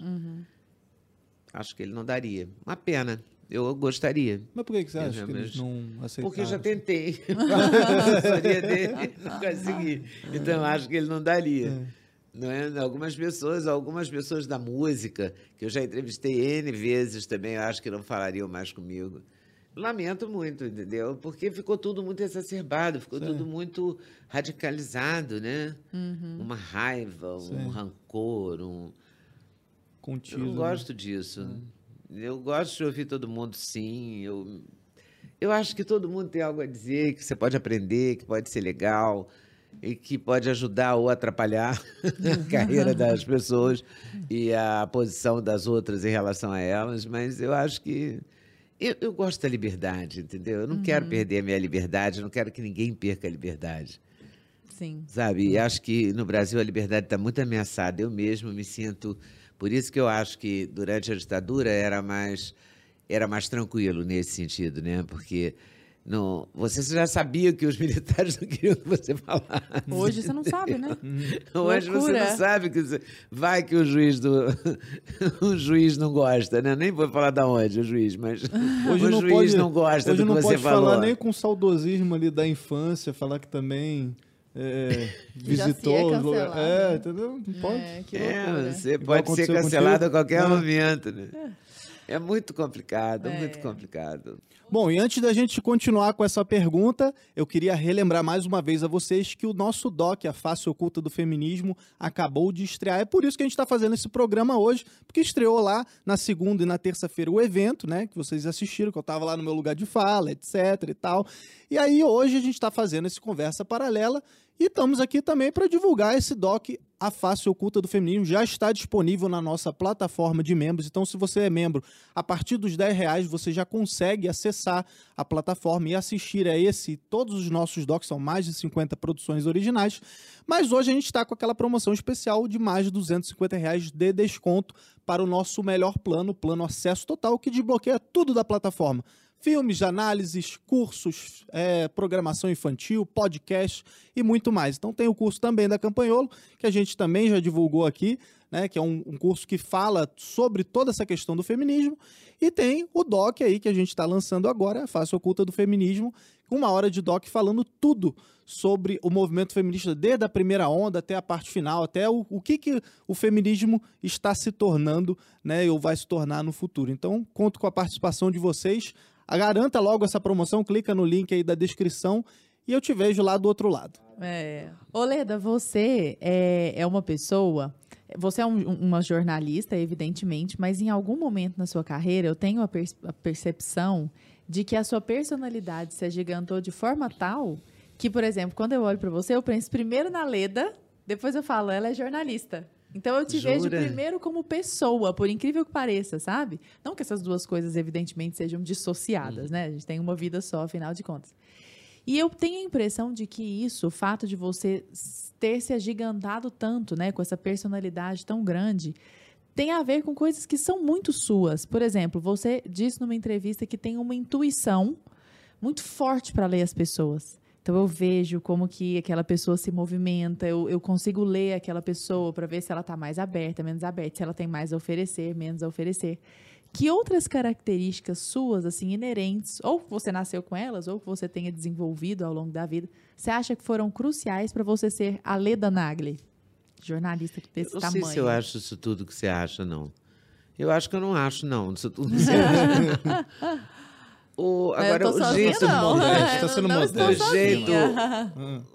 Acho que ele não daria. Uma pena. Eu gostaria. Mas por que, você Eu acha que eles não aceitaram? Porque eu já tentei. [LAUGHS] a assessoria dele, não consegui. Então, acho que ele não daria. Não é? Algumas pessoas, algumas pessoas da música, que eu já entrevistei N vezes também, eu acho que não falariam mais comigo. Lamento muito, entendeu? Porque ficou tudo muito exacerbado, ficou Sim. tudo muito radicalizado, né? Uma raiva, um Sim. rancor, um. Contido. Eu não né? gosto disso. Eu gosto de ouvir todo mundo, sim. Eu, eu acho que todo mundo tem algo a dizer, que você pode aprender, que pode ser legal e que pode ajudar ou atrapalhar [LAUGHS] a carreira das pessoas e a posição das outras em relação a elas. Mas eu acho que. Eu, eu gosto da liberdade, entendeu? Eu não quero perder a minha liberdade, não quero que ninguém perca a liberdade. Sim. Sabe? E acho que no Brasil a liberdade está muito ameaçada. Eu mesmo me sinto. Por isso que eu acho que durante a ditadura era mais, era mais tranquilo nesse sentido, né? Porque não, você já sabia que os [LAUGHS] militares não queriam que você falasse. Hoje você não sabe, né? [LAUGHS] Hoje você Loucura. não sabe que você- vai que o juiz do [LAUGHS] o juiz não gosta, né? Nem vou falar da onde o juiz, mas Hoje o não juiz pode, não gosta hoje do que não você pode falou. falar nem com saudosismo ali da infância, falar que também é, Já se visitou é os lugares. cancelado. É, entendeu? Não pode. É, que É, você Igual pode ser cancelado contigo. a qualquer É. momento, né? É muito complicado, é. muito complicado. Bom, e antes da gente continuar com essa pergunta, eu queria relembrar mais uma vez a vocês que o nosso doc, A Face Oculta do Feminismo, acabou de estrear. É por isso que a gente está fazendo esse programa hoje, porque estreou lá na segunda e na terça-feira o evento, né? Que vocês assistiram, que eu estava lá no meu lugar de fala, etc e tal. E aí hoje a gente está fazendo esse conversa paralela E estamos aqui também para divulgar esse doc A Face Oculta do Feminismo. Já está disponível na nossa plataforma de membros. Então, se você é membro, a partir dos 10 reais você já consegue acessar a plataforma e assistir a esse todos os nossos docs. São mais de 50 produções originais. Mas hoje a gente está com aquela promoção especial de mais de 250 reais de desconto para o nosso melhor plano, plano acesso total, que desbloqueia tudo da plataforma filmes, análises, cursos, é, programação infantil, podcast e muito mais. Então tem o curso também da Campanholo, que a gente também já divulgou aqui, né, que é um, um curso que fala sobre toda essa questão do feminismo. E tem o doc aí que a gente está lançando agora, a Face Oculta do Feminismo, uma hora de doc falando tudo sobre o movimento feminista, desde a primeira onda até a parte final, até o, o que, que o feminismo está se tornando, né, ou vai se tornar no futuro. Então, conto com a participação de vocês. Garanta logo essa promoção, clica no link aí da descrição e eu te vejo lá do outro lado. É. Ô, Leda, você é, é uma pessoa. Você é um, uma jornalista, evidentemente, mas em algum momento na sua carreira eu tenho a, per a percepção de que a sua personalidade se agigantou de forma tal que, por exemplo, quando eu olho para você, eu penso primeiro na Leda, depois eu falo, ela é jornalista. Então eu te Jura? vejo primeiro como pessoa, por incrível que pareça, sabe? Não que essas duas coisas, evidentemente, sejam dissociadas, né? A gente tem uma vida só, afinal de contas. E eu tenho a impressão de que isso, o fato de você ter se agigantado tanto, né, com essa personalidade tão grande, tem a ver com coisas que são muito suas. Por exemplo, você disse numa entrevista que tem uma intuição muito forte para ler as pessoas. Então eu vejo como que aquela pessoa se movimenta, eu, eu consigo ler aquela pessoa para ver se ela está mais aberta, menos aberta, se ela tem mais a oferecer, menos a oferecer. Que outras características suas, assim, inerentes, ou que você nasceu com elas, ou que você tenha desenvolvido ao longo da vida, você acha que foram cruciais para você ser a Leda Nagli? Jornalista desse não tamanho. sei se eu acho isso tudo que você acha, não. Eu acho que eu não acho, não, isso tudo que você acha. O, agora, eu tô o jeito, não. modesto, [LAUGHS] tá sendo não modesto. estou O jeito-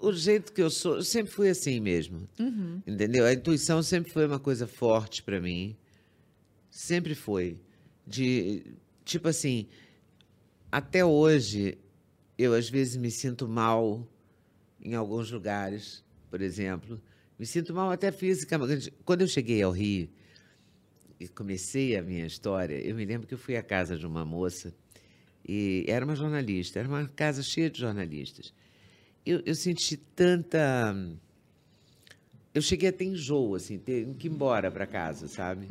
[LAUGHS] o jeito que eu sou, eu sempre fui assim mesmo. Uhum. Entendeu? A intuição sempre foi uma coisa forte para mim. Sempre foi. De, tipo assim, até hoje, eu às vezes me sinto mal em alguns lugares, por exemplo. Me sinto mal até fisicamente. Quando eu cheguei ao Rio e comecei a minha história, eu me lembro que eu fui à casa de uma moça e era uma jornalista, era uma casa cheia de jornalistas. Eu, eu senti tanta. Eu cheguei até enjoo, assim, ter que ir embora para casa, sabe?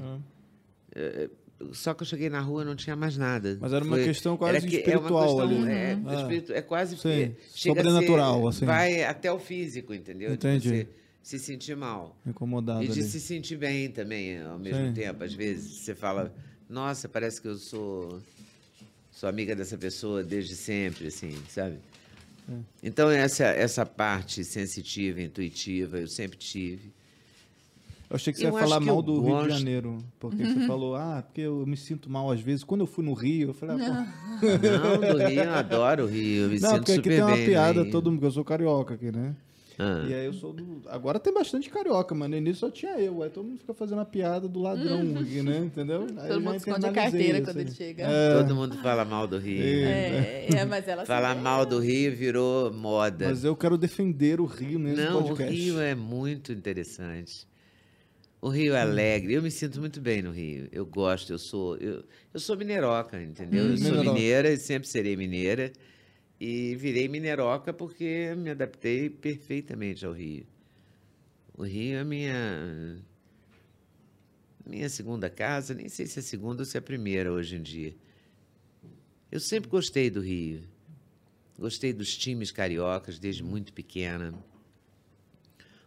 Eh, Só que eu cheguei na rua não tinha mais nada. Mas era uma questão quase era que- espiritual é uma questão, ali. É, Ah. espiritu- é quase Sim, chega sobrenatural, ser- assim. Vai até o físico, entendeu? De Entendi. você se sentir mal. Incomodado E de ali. se sentir bem também, ao mesmo Sim. tempo. Às vezes você fala, nossa, parece que eu sou, sou amiga dessa pessoa desde sempre, assim, sabe? Então, essa, essa parte sensitiva, intuitiva, eu sempre tive. Eu achei que você Eu ia falar mal do Rio gosto- de Janeiro. Porque você falou, ah, porque eu me sinto mal às vezes. Quando eu fui no Rio, eu falei, ah, pô. Não, do Rio, eu adoro o Rio, eu me Não, sinto porque aqui super tem uma bem piada, Rio. todo mundo, porque eu sou carioca aqui, né? Ah. E aí eu sou do. Agora tem bastante carioca, mas no início só tinha eu. Aí todo mundo fica fazendo a piada do ladrão aqui, né? Entendeu? Aí Todo mundo esconde a carteira quando assim. ele chega. É, Todo mundo fala mal do Rio. É, é, mas ela Falar mal do Rio virou moda. mas eu quero defender o Rio nesse Não, podcast. o Rio é muito interessante. O Rio é alegre. Eu me sinto muito bem no Rio. Eu gosto, eu sou. Eu, eu sou mineroca, entendeu? eu sou mineira e sempre serei mineira. E virei mineroca porque me adaptei perfeitamente ao Rio. O Rio é minha. Minha segunda casa, nem sei se é a segunda ou se é a primeira hoje em dia. Eu sempre gostei do Rio. Gostei dos times cariocas desde muito pequena.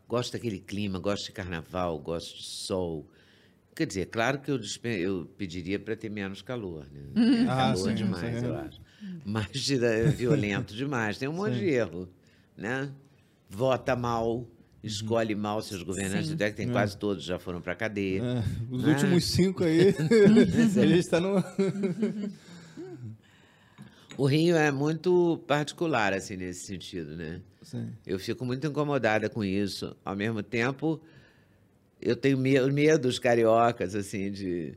Gosto daquele clima, gosto de carnaval, gosto de sol. Quer dizer, claro que eu, eu pediria para ter menos calor, né? É Ah, calor sim, demais, sim. eu acho. Mas é violento demais, tem um monte Sim. de erro, né? Vota mal, escolhe mal seus governantes, Sim. até que tem É. quase todos já foram para cadeia. É, os Ah. últimos cinco aí, [LAUGHS] ele está no. O Rio é muito particular, assim, nesse sentido, né? Sim. Eu fico muito incomodada com isso. Ao mesmo tempo, eu tenho me- medo dos cariocas, assim, de,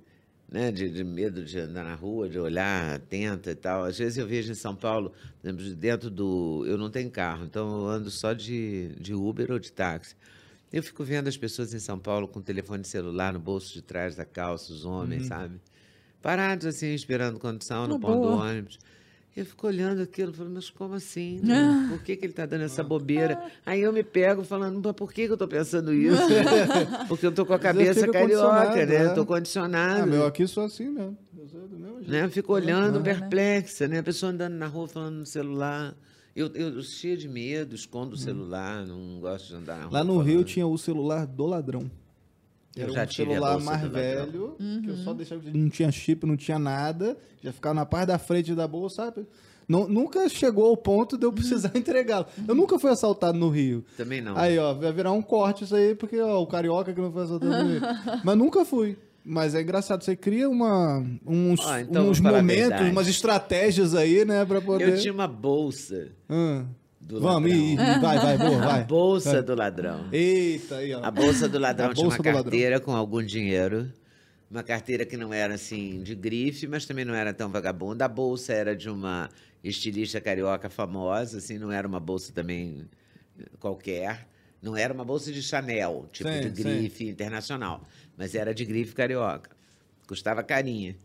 né, de, de medo de andar na rua, de olhar atenta e tal. Às vezes eu vejo em São Paulo, dentro do. Eu não tenho carro, então eu ando só de, de Uber ou de táxi. Eu fico vendo as pessoas em São Paulo com telefone celular no bolso de trás da calça, os homens, sabe? Parados assim, esperando condução no ponto do ônibus. Eu fico olhando aquilo, falando, mas como assim? né? Por que, que ele está dando essa bobeira? Aí eu me pego falando, mas por que, que eu estou pensando isso? [LAUGHS] Porque eu tô com a cabeça carioca, condicionado, né? é. Eu tô Ah, condicionado. meu, aqui sou assim mesmo. Eu sou do mesmo jeito. né? Eu fico olhando, né? perplexa, né? A pessoa andando na rua falando no celular. Eu, eu cheio de medo, escondo o celular, não gosto de andar na rua. Lá no Rio falando. tinha o celular do ladrão. Eu Era já um celular mais velho, que Uhum. eu só deixava. Não tinha chip, não tinha nada. Já ficava na parte da frente da bolsa, sabe? Nu- nunca chegou ao ponto de eu precisar [LAUGHS] entregá-lo. Eu nunca fui assaltado no Rio. Também não. Aí, ó, vai virar um corte isso aí, porque ó, o carioca que não foi assaltado no Rio. [LAUGHS] Mas nunca fui. Mas é engraçado, você cria uma, uns, Ó, então, uns momentos, umas estratégias aí, né, pra poder. Eu tinha uma bolsa. Hum. Do Vamos, ladrão. e, e vai, vai, boa, A vai. bolsa Vai. do ladrão. Eita, aí, ó. A bolsa do ladrão A tinha uma do ladrão. carteira com algum dinheiro. Uma carteira que não era assim de grife, mas também não era tão vagabunda. A bolsa era de uma estilista carioca famosa, assim, não era uma bolsa também qualquer. Não era uma bolsa de Chanel, tipo Sim, de grife internacional, mas era de grife carioca. Custava carinha.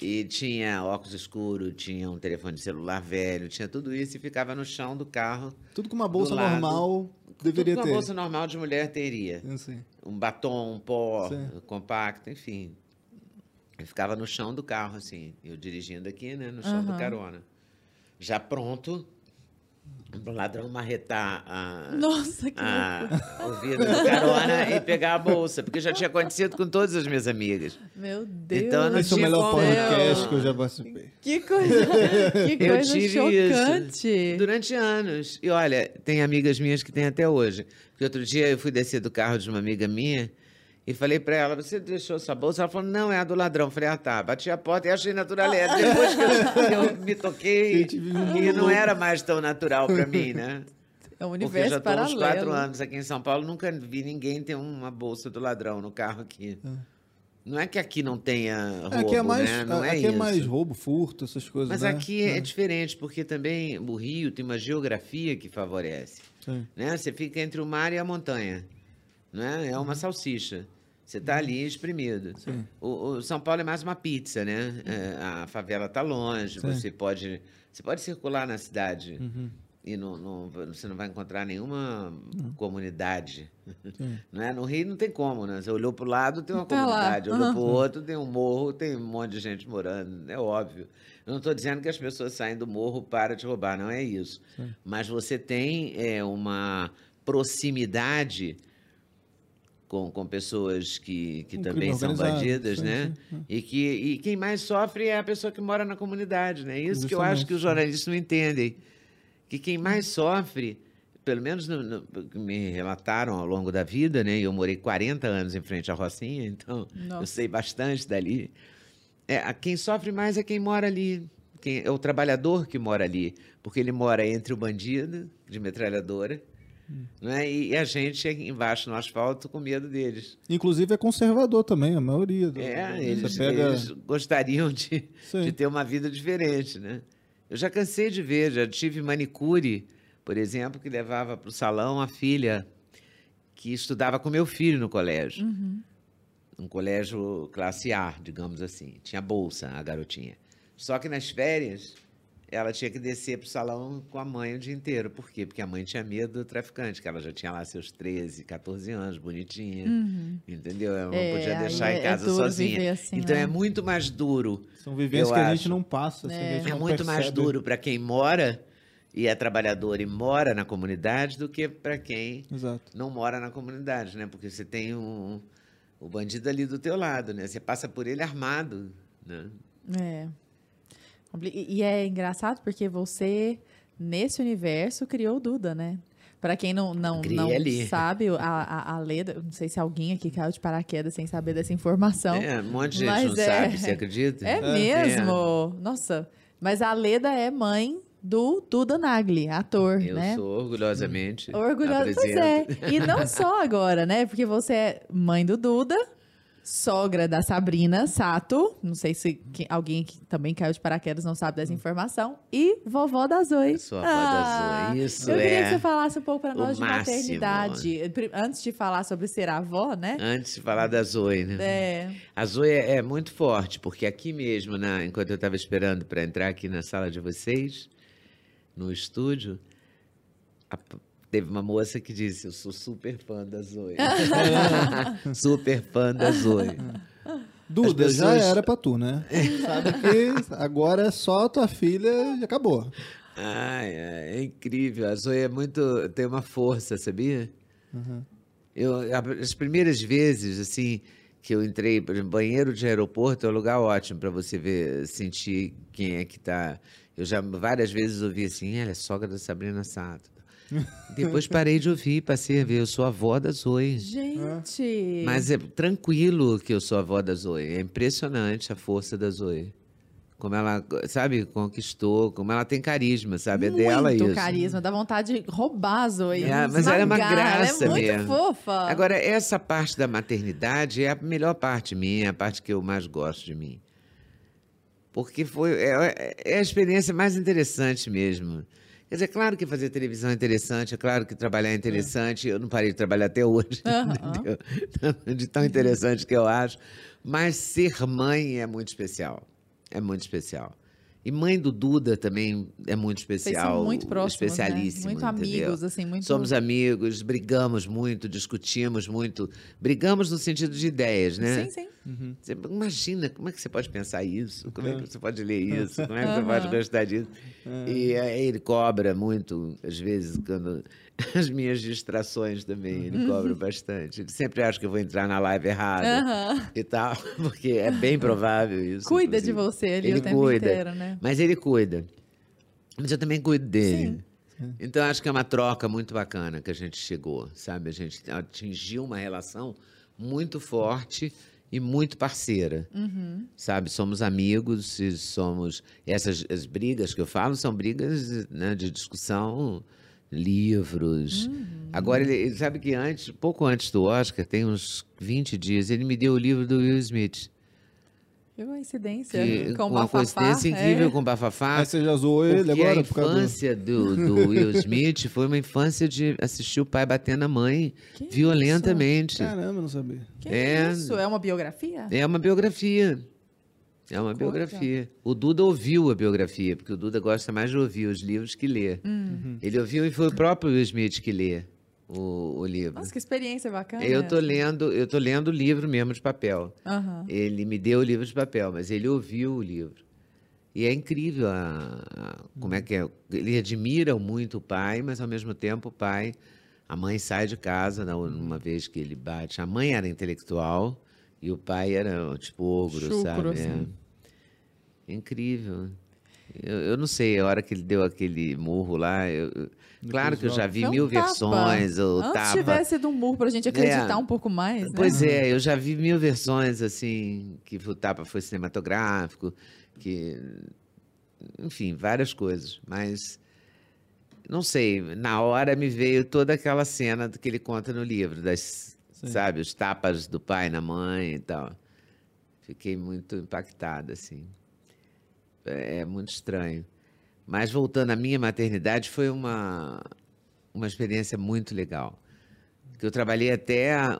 E tinha óculos escuros, tinha um telefone celular velho, tinha tudo isso e ficava no chão do carro. Tudo que uma bolsa do lado. normal deveria tudo que ter. uma bolsa normal de mulher teria Assim. um batom, um pó Sim. compacto, enfim. Ele ficava no chão do carro, assim, eu dirigindo aqui, né, no chão do Aham. carona. Já pronto para o ladrão marretar a, Nossa, que a- o vidro do carona e pegar a bolsa, porque já tinha acontecido com todas as minhas amigas. Meu Deus. Então, não Esse é o melhor podcast que eu já participei. [LAUGHS] Que coisa, que Eu coisa tive chocante. isso durante anos. E olha, tem amigas minhas que têm até hoje. Porque outro dia eu fui descer do carro de uma amiga minha e falei pra ela: Você deixou sua bolsa? Ela falou: Não, é a do ladrão. Eu falei: Ah, tá. Bati a porta e achei natural. Depois que eu, eu me toquei, [LAUGHS] mundo não era mais tão natural pra mim, né? É um Porque eu universo já estou há uns paralelo. quatro anos aqui em São Paulo, nunca vi ninguém ter uma bolsa do ladrão no carro aqui. Não é que aqui não tenha roubo, aqui é mais, né? Não é aqui isso. é mais roubo, furto, essas coisas, Mas né? aqui é diferente, porque também o Rio tem uma geografia que favorece. Sim. Né? Você fica entre o mar e a montanha. Né? É uma salsicha. Você está ali espremido. Sim. O, o São Paulo é mais uma pizza, né? É, a favela está longe, Sim. você pode, você pode circular na cidade Uhum. e não, não- você não vai encontrar nenhuma comunidade. Sim. [LAUGHS] Não é? No Rio não tem como, né? Você olhou para o lado, tem uma Tá lá. comunidade. Olhou para o outro, tem um morro, tem um monte de gente morando. É óbvio. Eu não estou dizendo que as pessoas saem do morro para te roubar, não é isso. Mas você tem é, uma proximidade com, com pessoas que, que Um também são bandidas, sim, né? sim, E, que, e quem mais sofre é a pessoa que mora na comunidade, né? Isso que eu Justamente, acho que os jornalistas não entendem. Que quem mais sofre, pelo menos no- no- me relataram ao longo da vida, né? Eu morei 40 anos em frente à Rocinha, então eu Nossa. sei bastante dali. É, a- quem sofre mais é quem mora ali. Quem, é o trabalhador que mora ali. Porque ele mora entre o bandido, de metralhadora, Hum. né? e, e a gente embaixo no asfalto com medo deles. Inclusive é conservador também, a maioria. do- É, eles, pega... eles gostariam de, de ter uma vida diferente, né? Eu já cansei de ver, já tive manicure, por exemplo, que levava para o salão a filha que estudava com meu filho no colégio. Uhum. Um colégio classe A, digamos assim. Tinha bolsa, a garotinha. Só que nas férias, ela tinha que descer para o salão com a mãe o dia inteiro. Por quê? Porque a mãe tinha medo do traficante, que ela já tinha lá seus 13, 14 anos, bonitinha. Uhum. Entendeu? Ela não É, podia deixar é- em é casa duro sozinha. assim, então né? é muito mais duro. São vivências Eu que a gente acho. não passa. assim, É. É não muito mais percebe. duro para quem mora e é trabalhador e mora na comunidade do que para quem Exato. não mora na comunidade, né? Porque você tem um, o bandido ali do teu lado, né? Você passa por ele armado, né? É. E é engraçado porque você, nesse universo, criou o Duda, né? Pra quem não, não, não ali. sabe, a, a, a Leda, não sei se alguém aqui caiu de paraquedas sem saber dessa informação. É, um monte de gente não é- sabe, você acredita? É mesmo? Nossa. Mas a Leda é mãe do Duda Nagli, ator, Eu né? sou orgulhosamente. Orgulhosa, pois é. E não só agora, né? Porque você é mãe do Duda, sogra da Sabrina Sato. Não sei se alguém que também caiu de paraquedas não sabe dessa informação. E vovó da Zoe. Eu sou a avó da Zoe, isso Eu queria é que você falasse um pouco para o nós de máximo. maternidade. Antes de falar sobre ser avó, né? Antes de falar da Zoe, né? É. A Zoe é é muito forte, porque aqui mesmo, na- enquanto eu estava esperando para entrar aqui na sala de vocês, no estúdio, a- teve uma moça que disse: Eu sou super fã da Zoe. [LAUGHS] [LAUGHS] super fã da Zoe. Duda, As já pessoas- era pra tu, né? [LAUGHS] Sabe que agora é só tua filha e acabou. Ai, é incrível. A Zoe é muito. tem uma força, sabia? Eu, a- as primeiras vezes, assim, que eu entrei, por exemplo, banheiro de aeroporto é um lugar ótimo para você ver, sentir quem é que tá. Eu já várias vezes ouvi assim, ela é sogra da Sabrina Sato. Depois parei de ouvir, passei a ver, eu sou a avó da Zoe. Gente. Mas é tranquilo que eu sou a avó da Zoe. É impressionante a força da Zoe. Como ela, sabe, conquistou, como ela tem carisma, sabe? É dela muito isso. carisma, dá vontade de roubar a Zoe. É, mas ela é uma graça Ela é muito mesmo. fofa. Agora, essa parte da maternidade é a melhor parte minha, é a parte que eu mais gosto de mim. Porque foi, é, é a experiência mais interessante mesmo. Quer dizer, é claro que fazer televisão é interessante, é claro que trabalhar é interessante. Eu não parei de trabalhar até hoje, [LAUGHS] entendeu? De tão interessante que eu acho. Mas ser mãe é muito especial. É muito especial. E mãe do Duda também é muito especial. são muito próximos, né? especialíssimo. Muito entendeu? amigos, assim, muito... Somos amigos, brigamos muito, discutimos muito. Brigamos no sentido de ideias, né? Sim, sim. Você imagina, como é que você pode pensar isso? Como é que você pode ler isso? Como é que você pode gostar disso? E aí ele cobra muito, às vezes, quando [LAUGHS] as minhas distrações também, ele cobra bastante. Ele sempre acha que eu vou entrar na live errada Aham. e tal, [LAUGHS] porque é bem provável isso. Cuida de inclusive. você ali Ele o tempo cuida. inteiro, né? Mas ele cuida. Mas eu também cuido dele. Sim. Então acho que é uma troca muito bacana que a gente chegou, sabe? A gente atingiu uma relação muito forte e muito parceira, Uhum. sabe? Somos amigos e somos essas as brigas que eu falo são brigas né, de discussão, livros. Uhum. Agora ele, ele sabe que antes, pouco antes do Oscar, tem uns 20 dias, ele me deu o livro do Will Smith. Que coincidência. Que, com uma bafafá, coincidência incrível é. com o Bafafá. Aí você já zoou ele Porque agora a infância do, do Will Smith foi uma infância de assistir o pai batendo na mãe Que violentamente. Caramba, não sabia. Que É. isso? É uma biografia? É uma biografia. É uma Coisa. biografia. O Duda ouviu a biografia, porque o Duda gosta mais de ouvir os livros que ler. Hum. Ele ouviu e foi o próprio Will Smith que lê o, o livro. Nossa, que experiência bacana. eu tô lendo, eu tô lendo o livro mesmo de papel. Aham. Ele me deu o livro de papel, mas ele ouviu o livro. E é incrível a, a- como é que é. Ele admira muito o pai, mas ao mesmo tempo o pai. A mãe sai de casa na- uma vez que ele bate. A mãe era intelectual e o pai era tipo ogro, Chucro, sabe? assim. É. Incrível. Eu, eu não sei, a hora que ele deu aquele murro lá. eu- claro que eu já vi um mil tapa. versões. O Antes tapa. tivesse sido um murro pra gente acreditar É. um pouco mais, né? Pois é, eu já vi mil versões, assim, que o tapa foi cinematográfico, que. Enfim, várias coisas. Mas. Não sei, na hora me veio toda aquela cena que ele conta no livro, das, sabe, os tapas do pai na mãe e tal. Fiquei muito impactada, assim. É, é muito estranho. Mas voltando à minha maternidade, foi uma, uma experiência muito legal que eu trabalhei até a,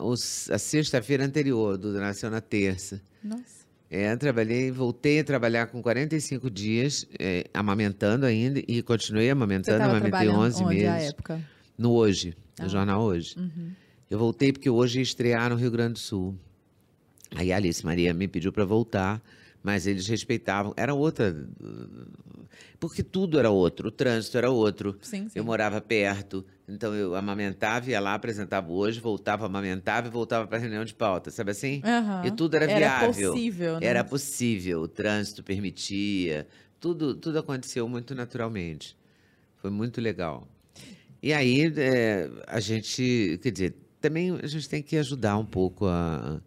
a sexta-feira anterior, o Duda nasceu na terça. Nossa. É, trabalhei, voltei a trabalhar com 45 dias, é, amamentando ainda, e continuei amamentando, amamentei trabalhando 11 onde meses. época? No Hoje, no Ah. jornal Hoje. Uhum. Eu voltei porque hoje ia estrear no Rio Grande do Sul. Aí a Alice Maria me pediu para voltar, mas eles respeitavam. Era outra. Porque tudo era outro, o trânsito era outro. Sim, sim. Eu morava perto, então eu amamentava, ia lá, apresentava hoje, voltava, amamentava e voltava para a reunião de pauta, sabe assim? Aham. E tudo era Era viável. possível, né? Era possível, o trânsito permitia, tudo, tudo aconteceu muito naturalmente. Foi muito legal. E aí é, a gente, quer dizer, também a gente tem que ajudar um pouco a,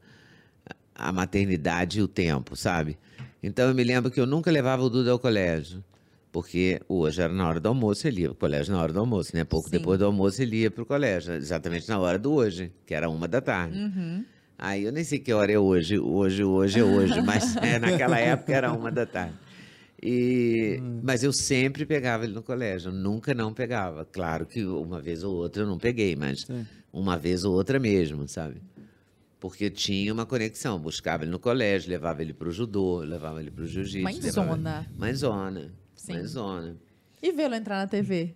a maternidade e o tempo, sabe? Então eu me lembro que eu nunca levava o Duda ao colégio. Porque hoje era na hora do almoço, ele ia para o colégio na hora do almoço, né? Pouco Sim. depois do almoço ele ia para o colégio, exatamente na hora do hoje, que era uma da tarde. Uhum. Aí eu nem sei que hora é hoje, hoje, hoje é hoje, [LAUGHS] mas é, naquela época era uma da tarde. E, Mas eu sempre pegava ele no colégio, nunca não pegava. Claro que uma vez ou outra eu não peguei, mas uma vez ou outra mesmo, sabe? Porque tinha uma conexão, buscava ele no colégio, levava ele para o judô, levava ele para o jiu-jitsu. Mãezona. Mãezona, Sim. mãezona. E vê-lo entrar na TV?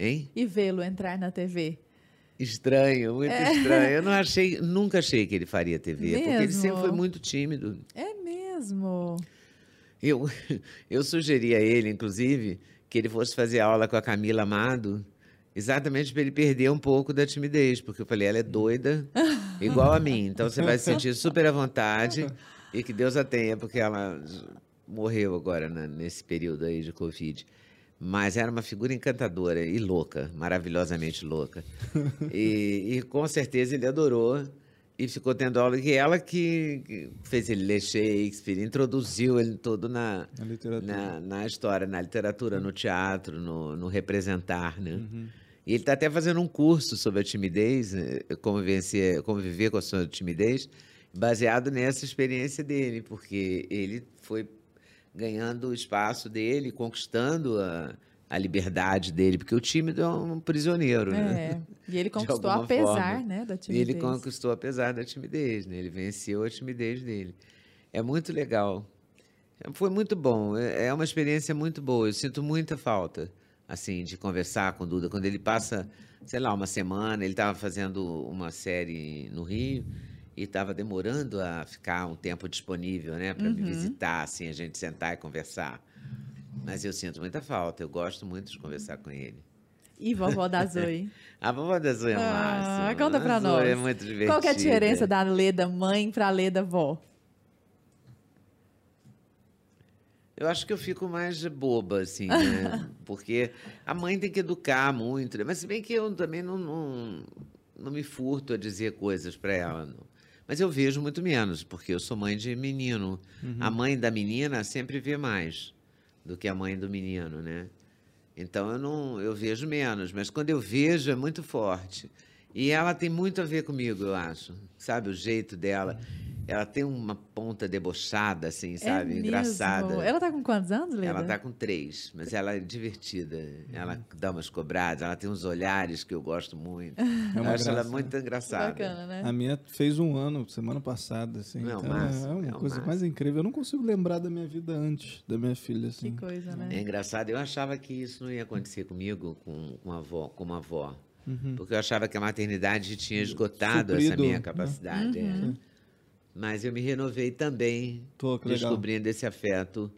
Hein? E vê-lo entrar na TV? Estranho, muito estranho. Eu não achei, nunca achei que ele faria TV, porque ele Mesmo? sempre foi muito tímido. É mesmo. Eu, [LAUGHS] eu sugeri a ele, inclusive, que ele fosse fazer aula com a Camila Amado, exatamente para ele perder um pouco da timidez, porque eu falei, ela é doida, [LAUGHS] igual a mim, então você vai se sentir super à vontade e que Deus a tenha, porque ela morreu agora né, nesse período aí de Covid. Mas era uma figura encantadora e louca, maravilhosamente louca. [LAUGHS] E, e com certeza ele adorou e ficou tendo aula. E ela que fez ele ler Shakespeare, introduziu ele todo na, Na na, na história, na literatura, no teatro, no, no representar, né? Uhum. E ele está até fazendo um curso sobre a timidez, eh, como vencer, como viver com a sua timidez, baseado nessa experiência dele, porque ele foi ganhando o espaço dele, conquistando a, a liberdade dele, porque o tímido é um prisioneiro, né? É. E ele [LAUGHS] conquistou apesar, forma. né, da E timidez. ele conquistou apesar da timidez, né? Ele venceu a timidez dele. É muito legal. Foi muito bom. É é uma experiência muito boa. Eu sinto muita falta, assim, de conversar com o Duda. Quando ele passa, sei lá, uma semana, ele estava fazendo uma série no Rio e estava demorando a ficar um tempo disponível, né, para Uhum. me visitar, assim, a gente sentar e conversar. Mas eu sinto muita falta. Eu gosto muito de conversar com ele. E vovó da Zoe? [LAUGHS] A vovó da Zoe é o Ah, conta pra a Zoe nós. É muito divertida. Qual que é a diferença da Leda mãe pra Leda vó? Eu acho que eu fico mais boba, assim, né? [LAUGHS] Porque a mãe tem que educar muito. né? Mas se bem que eu também não, não, não me furto a dizer coisas para ela. não. Mas eu vejo muito menos, porque eu sou mãe de menino. A mãe da menina sempre vê mais do que a mãe do menino, né? Então eu não, eu vejo menos, mas quando eu vejo é muito forte. E ela tem muito a ver comigo, eu acho. Sabe o jeito dela? Ela tem uma ponta debochada, assim, sabe? é? Engraçada. Ela tá com quantos anos, Leda? Ela tá com três, mas ela é divertida. Ela dá umas cobradas, ela tem uns olhares que eu gosto muito. É eu uma acho ela muito engraçada. Bacana, né? A minha fez um ano semana passada, assim. Não, então massa, é uma é coisa massa. mais incrível. Eu não consigo lembrar da minha vida antes da minha filha, Que assim. coisa, né? É engraçado, eu achava que isso não ia acontecer comigo com, com a avó, como avó. Porque eu achava que a maternidade tinha esgotado essa Suprido, minha né? capacidade. é. Mas eu me renovei também, Pô, que legal. descobrindo esse afeto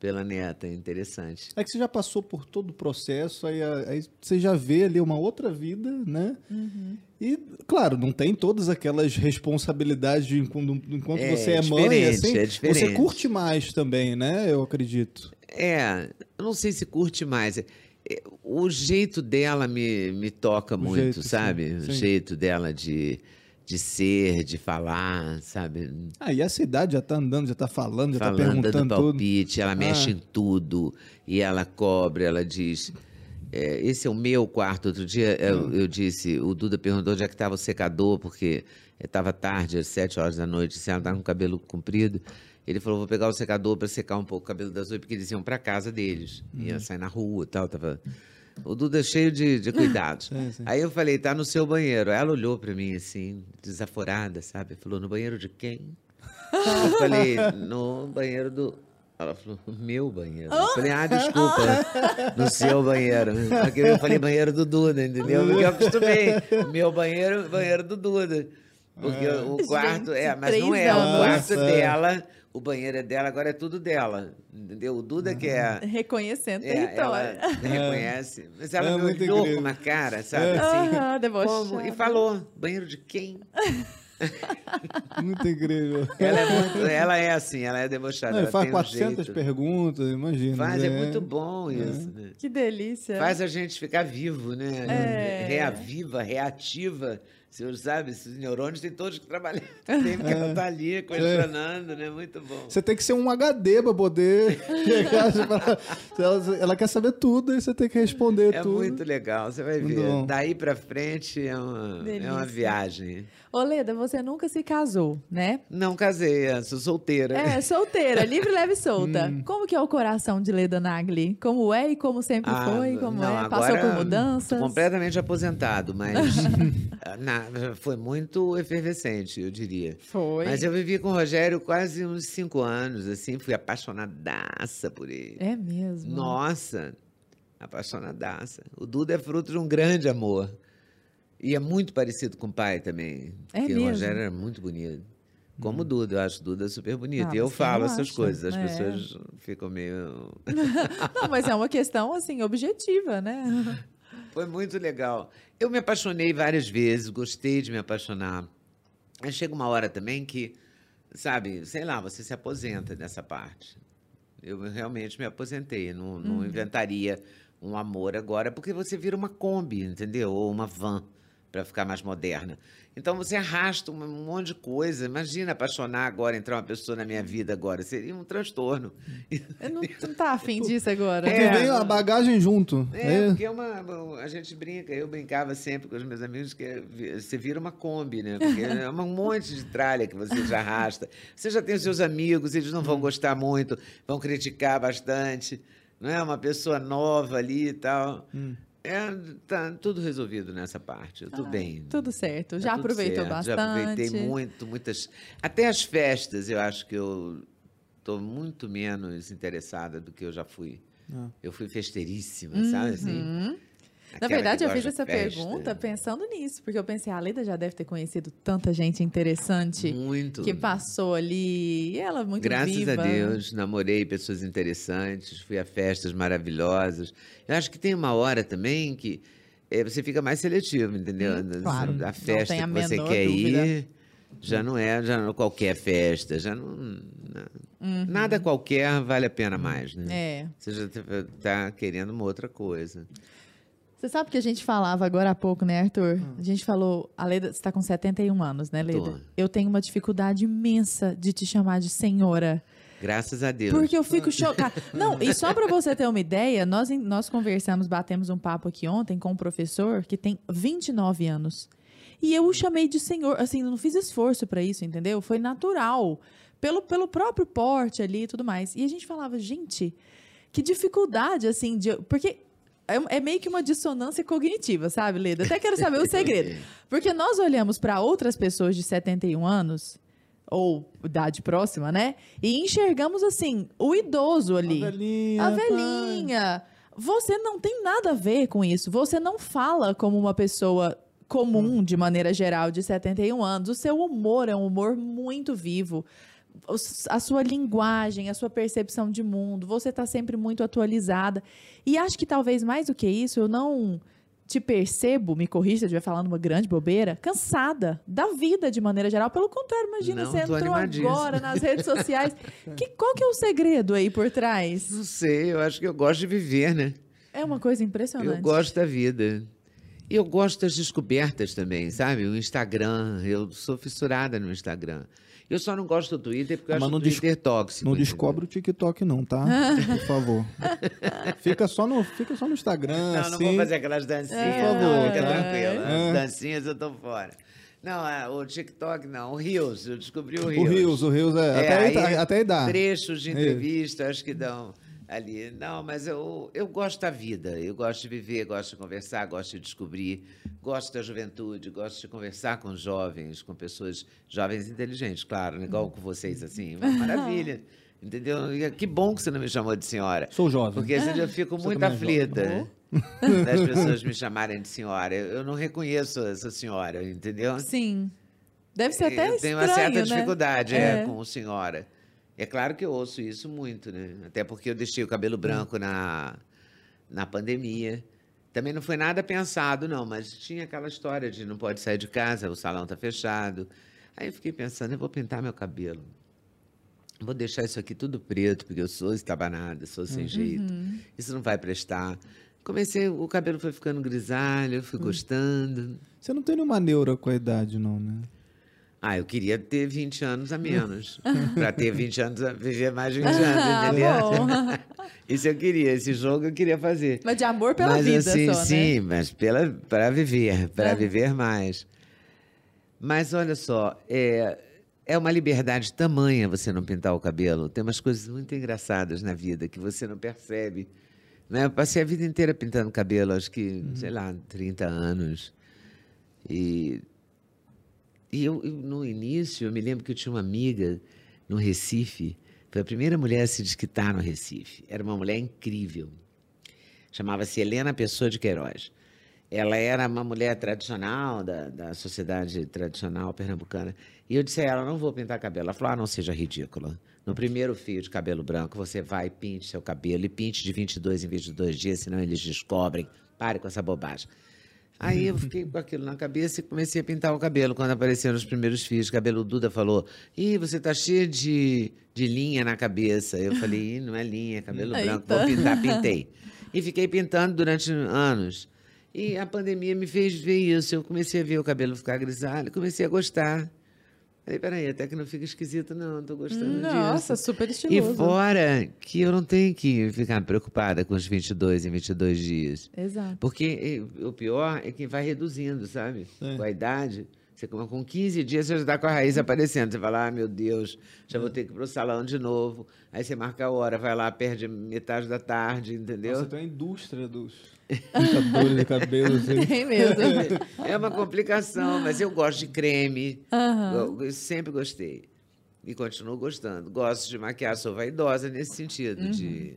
pela neta. Interessante. É que você já passou por todo o processo, aí, aí você já vê ali uma outra vida, né? Uhum. E, claro, não tem todas aquelas responsabilidades de quando, enquanto É, você é mãe, diferente, assim, é você diferente. curte mais também, né? Eu acredito. É, eu não sei se curte mais. É, é, O jeito dela me, me toca muito, jeito, sim, sabe? sim. O jeito dela de, de ser, de falar, sabe? Ah, e essa idade já tá andando, já tá falando, já tá Falando, dando perguntando tudo. palpite, ela mexe Ah. em tudo. E ela cobra, ela diz. é, esse é o meu quarto. Outro dia eu, Hum. eu disse, o Duda perguntou onde é que estava o secador, porque estava tarde, às sete horas da noite, se ela estava com o cabelo comprido. Ele falou, vou pegar o secador para secar um pouco o cabelo das oito, porque eles iam para casa deles. Hum. Ia sair na rua e tal. Tava... O Duda é cheio de, de cuidados. [LAUGHS] Sim, sim. Aí eu falei, tá no seu banheiro. Ela olhou para mim assim, desaforada, sabe? Falou, no banheiro de quem? Eu falei, no banheiro do. Ela falou, no meu banheiro. Eu falei, ah, desculpa, no seu banheiro. Porque eu falei banheiro do Duda, entendeu? Porque eu acostumei. Meu banheiro, banheiro do Duda. Porque o quarto, é, mas não três é. O quarto é dela, o banheiro é dela, agora é tudo dela. Entendeu? O Duda que é. [LAUGHS] Reconhecendo É, ela território. reconhece. Mas ela É me muito olhou incrível. com uma cara, sabe? É. Assim, Aham, debochada. como? E falou, banheiro de quem? [LAUGHS] Muito incrível. Ela é, muito, ela é assim, ela é debochada. Não, ela faz tem um 400 jeito. perguntas, imagina. Faz, é, muito bom isso. né? Que delícia. Faz a gente ficar vivo, né? É. Reaviva, reativa, Seus, sabe, esses neurônios têm todos que trabalhar. [LAUGHS] Tem que ela tá ali questionando, né? Muito bom. Você tem que ser um HD pra poder. ela, ela quer saber tudo e você tem que responder É tudo. muito legal, você vai Muito ver. bom. Daí pra frente é uma, é uma viagem. Ô, Leda, você nunca se casou, né? Não casei, eu sou solteira. É, solteira, livre, leve e solta. [LAUGHS] Hum. Como que é o coração de Leda Nagli? Como é e como sempre Ah, foi? Como não, é? Passou agora por mudanças? tô completamente aposentado, mas [LAUGHS] na- foi muito efervescente, eu diria. Foi. Mas eu vivi com o Rogério quase uns cinco anos, assim, fui apaixonadaça por ele. É mesmo. Nossa, apaixonadaça. O Duda é fruto de um grande amor. E é muito parecido com o pai também. É porque mesmo? o Rogério era muito bonito. Como o Duda, eu acho o Duda super bonito. Ah, e eu falo essas acha? coisas, as É. pessoas ficam meio. [LAUGHS] Não, mas é uma questão, assim, objetiva, né? [LAUGHS] Foi muito legal. Eu me apaixonei várias vezes, gostei de me apaixonar. Mas chega uma hora também que, sabe, sei lá, você se aposenta nessa parte. Eu realmente me aposentei, não, não Uhum. inventaria um amor agora, porque você vira uma Kombi, entendeu? Ou uma van, para ficar mais moderna. Então você arrasta um monte de coisa. Imagina apaixonar agora, entrar uma pessoa na minha vida agora. Seria um transtorno. Eu não, não tá afim disso agora. Porque É, vem a bagagem junto. É, É. porque é uma, a gente brinca, eu brincava sempre com os meus amigos que você vira uma Kombi, né? Porque [LAUGHS] é um monte de tralha que você já arrasta. Você já tem os seus amigos, eles não vão gostar muito, vão criticar bastante, não é? Uma pessoa nova ali e tal. É, tá tudo resolvido nessa parte, eu tô bem. Tudo certo. Tá Já tudo aproveitou certo, bastante. Já aproveitei muito, muitas. Até as festas, eu acho que eu estou muito menos interessada do que eu já fui. Ah. Eu fui festeiríssima, sabe assim? Uhum. Na verdade, eu fiz essa festa. pergunta pensando nisso, porque eu pensei, a Leda já deve ter conhecido tanta gente interessante Muito. que passou ali. E ela é muito Graças viva. a Deus, namorei pessoas interessantes, fui a festas maravilhosas. Eu acho que tem uma hora também que eh, você fica mais seletivo, entendeu? Hum, claro. A festa a que você quer dúvida. ir já não é já não é qualquer festa, já não, não- nada qualquer vale a pena mais, né? Uhum. É. Você já está querendo uma outra coisa. Você sabe que a gente falava agora há pouco, né, Arthur? A gente falou, a Leda, você está com 71 anos, né, Leda? Tô. Eu tenho uma dificuldade imensa de te chamar de senhora. Graças a Deus. Porque eu fico chocada. Não, e só para você ter uma ideia, nós, nós conversamos, batemos um papo aqui ontem com um professor que tem 29 anos. E eu o chamei de senhor, assim, não fiz esforço para isso, entendeu? Foi natural, pelo, pelo próprio porte ali e tudo mais. E a gente falava, gente, que dificuldade, assim, de. Porque é, é meio que uma dissonância cognitiva, sabe, Leda? Até quero saber o [LAUGHS] segredo. Porque nós olhamos para outras pessoas de 71 anos, ou idade próxima, né? E enxergamos, assim, o idoso ali. A velhinha. A velhinha. Você não tem nada a ver com isso. Você não fala como uma pessoa comum, de maneira geral, de 71 anos. O seu humor é um humor muito vivo. A sua linguagem, a sua percepção de mundo, você está sempre muito atualizada. E acho que talvez mais do que isso, eu não te percebo, me corrija se eu estiver falando uma grande bobeira, cansada da vida de maneira geral. Pelo contrário, imagina, Não, você entrou agora nas redes sociais. Que, qual que é o segredo aí por trás? Não sei, eu acho que eu gosto de viver, né? É uma coisa impressionante. Eu gosto da vida. E eu gosto das descobertas também, sabe? O Instagram, eu sou fissurada no Instagram. Eu só não gosto do Twitter porque eu Ah, mas acho não o Twitter tóxico. Não entendeu? descobre o TikTok, não, tá? Por favor. fica, só no, fica só no Instagram. Não, assim. não vou fazer aquelas dancinhas, É, por favor, fica tá? tranquilo. É. As dancinhas eu tô fora. Não, é, o TikTok não, o Reels, eu descobri o O Reels. Rios, o Rios é. É, até, aí, até aí dá. Trechos de É. entrevista, acho que dão ali. Não, mas eu, eu gosto da vida, eu gosto de viver, gosto de conversar, gosto de descobrir, gosto da juventude, gosto de conversar com jovens, com pessoas, jovens inteligentes, claro, né? igual com vocês, assim, uma [LAUGHS] maravilha. Entendeu? E Que bom que você não me chamou de senhora. Sou jovem. Porque às vezes eu fico Você muito também é aflita [LAUGHS] das pessoas [LAUGHS] me chamarem de senhora. Eu eu não reconheço essa senhora, entendeu? Sim. Deve ser até eu estranho, tenho uma certa né? dificuldade é. É. com o senhora. É claro que eu ouço isso muito, né? Até porque eu deixei o cabelo branco na, na pandemia. Também não foi nada pensado, não, mas tinha aquela história de não pode sair de casa, o salão está fechado. Aí eu fiquei pensando, eu vou pintar meu cabelo. Vou deixar isso aqui tudo preto, porque eu sou estabanada, sou sem jeito. Isso não vai prestar. Comecei, o cabelo foi ficando grisalho, eu fui gostando. Você não tem nenhuma neura com a idade, não, né? Ah, eu queria ter 20 anos a menos. [LAUGHS] para ter 20 anos, a viver mais de 20 anos, entendeu? [LAUGHS] Isso eu queria, esse jogo eu queria fazer. Mas de amor pela mas, vida assim, só, né? sim, mas pela, para viver, para É. viver mais. Mas olha só, é, é uma liberdade tamanha você não pintar o cabelo. Tem umas coisas muito engraçadas na vida que você não percebe. Né? Eu passei a vida inteira pintando cabelo, acho que, sei lá, 30 anos. E, e eu, eu, no início, eu me lembro que eu tinha uma amiga no Recife, foi a primeira mulher a se desquitar no Recife. Era uma mulher incrível. Chamava-se Helena Pessoa de Queiroz. Ela era uma mulher tradicional, da, da sociedade tradicional pernambucana. E eu disse a ela, não vou pintar cabelo. Ela falou, ah, não seja ridícula. No primeiro fio de cabelo branco, você vai e pinte seu cabelo. E pinte de 22 em 22 dias, senão eles descobrem. Pare com essa bobagem. Aí eu fiquei com aquilo na cabeça e comecei a pintar o cabelo. Quando apareceram os primeiros fios cabelo, Duda falou: Ih, você tá cheia de, de linha na cabeça. Eu falei: Ih, não é linha, é cabelo branco. Vou pintar, pintei. E fiquei pintando durante anos. E a pandemia me fez ver isso. Eu comecei a ver o cabelo ficar grisalho, comecei a gostar. Falei, peraí, até que não fica esquisito, não, tô gostando Nossa, disso. super E estiloso. fora que eu não tenho que ficar preocupada com os 22 em 22 dias. Exato. Porque o pior é que vai reduzindo, sabe? É. Com a idade. Você come- com 15 dias você já está com a raiz aparecendo. Você fala, ah, meu Deus, já vou ter que ir para o salão de novo. Aí você marca a hora, vai lá, perde metade da tarde, entendeu? Nossa, tem uma indústria dos [LAUGHS] pintadores de cabelo. Assim. [LAUGHS] Tem mesmo. É uma complicação, mas eu gosto de creme. Aham. Eu, sempre gostei. E continuo gostando. Gosto de maquiar, sou vaidosa nesse sentido. De...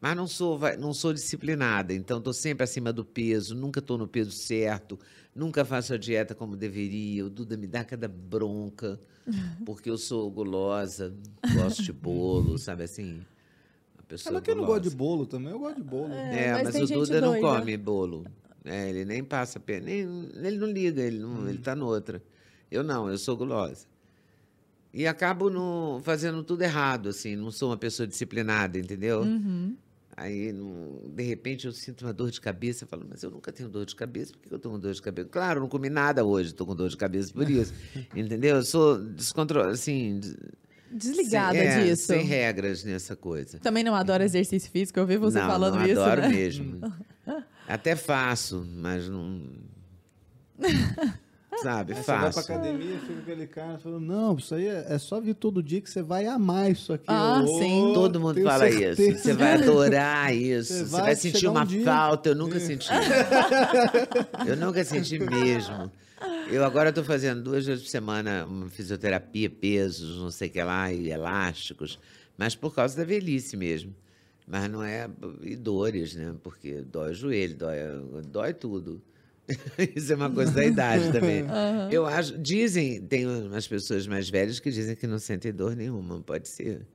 Mas não sou, não sou disciplinada, então estou sempre acima do peso, nunca estou no peso certo, nunca faço a dieta como deveria. O Duda me dá cada bronca, [LAUGHS] porque eu sou gulosa, gosto de bolo, sabe assim? Pessoa Mas quem não gosta de bolo também? Eu gosto de bolo. É, mas mas, tem o Duda não doida. come bolo. É, ele nem passa pena, nem, ele não liga, ele, não, ele tá noutra. Eu não, eu sou gulosa. E acabo no, fazendo tudo errado, assim, não sou uma pessoa disciplinada, entendeu? Uhum. Aí, não- de repente, eu sinto uma dor de cabeça, eu falo, mas eu nunca tenho dor de cabeça, por que eu estou com dor de cabeça? Claro, não comi nada hoje, estou com dor de cabeça por isso, [LAUGHS] entendeu? Eu sou descontrolada, assim... des- Desligada sem, é, disso. Sem regras nessa coisa. Também não adoro exercício físico, eu vi você não, falando não isso, adoro né? mesmo. [LAUGHS] Até faço, mas não. [LAUGHS] Sabe, Aí você vai pra faço. academia, fica aquele cara falando, não, isso aí é, é só vir todo dia que você vai amar isso aqui. Ah, Eu, sim. "Oh, Todo mundo tenho fala certeza." isso. Você vai adorar [LAUGHS] isso. Você Você vai vai, sentir um uma dia- falta. Eu nunca senti. eu nunca senti mesmo. Eu agora estou fazendo duas vezes por semana uma fisioterapia, pesos, não sei o que lá, e elásticos. Mas por causa da velhice mesmo. Mas não é. E dores, né? Porque dói o joelho, dói, dói tudo. [LAUGHS] Isso é uma coisa da idade também. [LAUGHS] Eu acho. Dizem, tem umas pessoas mais velhas que dizem que não sentem dor nenhuma. Pode ser.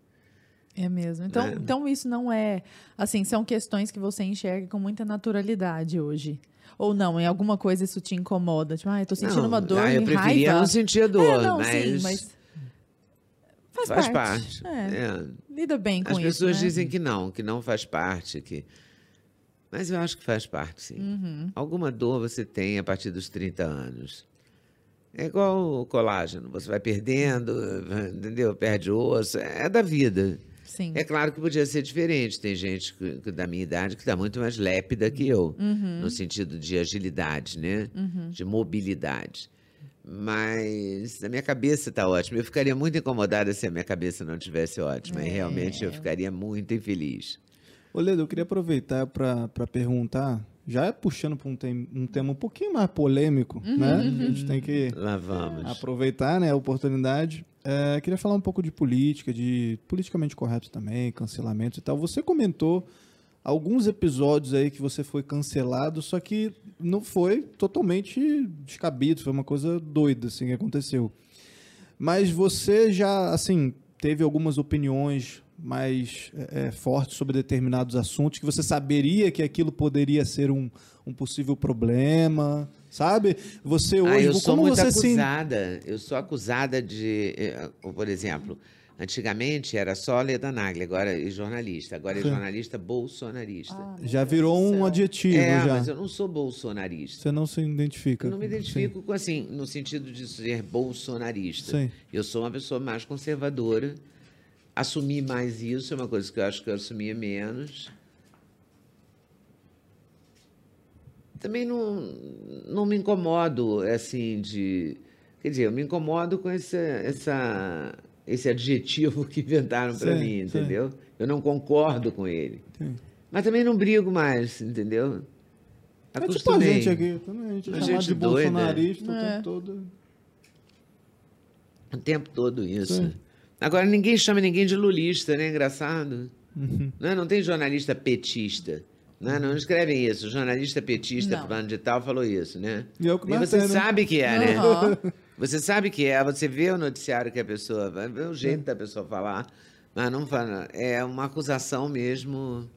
É mesmo. Então, É. então isso não é. Assim, são questões que você enxerga com muita naturalidade hoje. Ou não, em alguma coisa isso te incomoda? Tipo, ah, eu tô sentindo Não, uma dor ah, eu preferia raiva. não sentir dor, é, não, mas, sim, mas faz, faz parte. parte. É, É. Lida bem com As isso, pessoas né? dizem que não, que não faz parte, que mas eu acho que faz parte, sim. Uhum. Alguma dor você tem a partir dos 30 anos. É igual o colágeno, você vai perdendo, entendeu? Perde osso, é da vida. Sim. É claro que podia ser diferente. Tem gente que- que da minha idade que está muito mais lépida que eu, Uhum. no sentido de agilidade, né? De mobilidade. Mas a minha cabeça está ótima. Eu ficaria muito incomodada se a minha cabeça não tivesse ótima. E realmente É. eu ficaria muito infeliz. Ô, Ledo, eu queria aproveitar para perguntar, já é puxando para um, tem- um tema um pouquinho mais polêmico, Uhum, né? A gente tem que Lá vamos. aproveitar né, a oportunidade. É, queria falar um pouco de política, de politicamente correto também, cancelamentos e tal. Você comentou alguns episódios aí que você foi cancelado, só que não foi totalmente descabido, foi uma coisa doida assim que aconteceu. Mas você já, assim, teve algumas opiniões mais é, é, fortes sobre determinados assuntos que você saberia que aquilo poderia ser um, um possível problema, sabe? Você hoje, Ah, eu sou como muito você se acusada. Eu sou acusada de, eh, por exemplo, Antigamente era só Leda Nagli, agora é jornalista. Agora é Sim. jornalista bolsonarista. Ah, Já virou um adjetivo, é, já. mas eu não sou bolsonarista. Você não se identifica. Eu não me identifico com assim, no sentido de ser bolsonarista. Sim. Eu sou uma pessoa mais conservadora. Assumir mais isso é uma coisa que eu acho que eu assumia menos. Também não, não me incomodo, assim, de. Quer dizer, eu me incomodo com esse, essa, esse adjetivo [LAUGHS] que inventaram para Sim, mim, sim. entendeu? Eu não concordo com ele. Sim. Mas também não brigo mais, entendeu? É tipo a Acostumei. gente aqui. Também a gente é A chamado gente de doida. bolsonarista o É. tempo todo. O tempo todo isso. Sim. Agora ninguém chama ninguém de lulista, né? Engraçado. Uhum. Não, é? não tem jornalista petista. Não, é? não escrevem isso. O jornalista petista, Não. fulano de tal, falou isso, né? E é que E você né? sabe que é, né? Aham. Você sabe que é. Você vê o noticiário que a pessoa... ver o jeito da pessoa falar. Mas não fala... É uma acusação mesmo...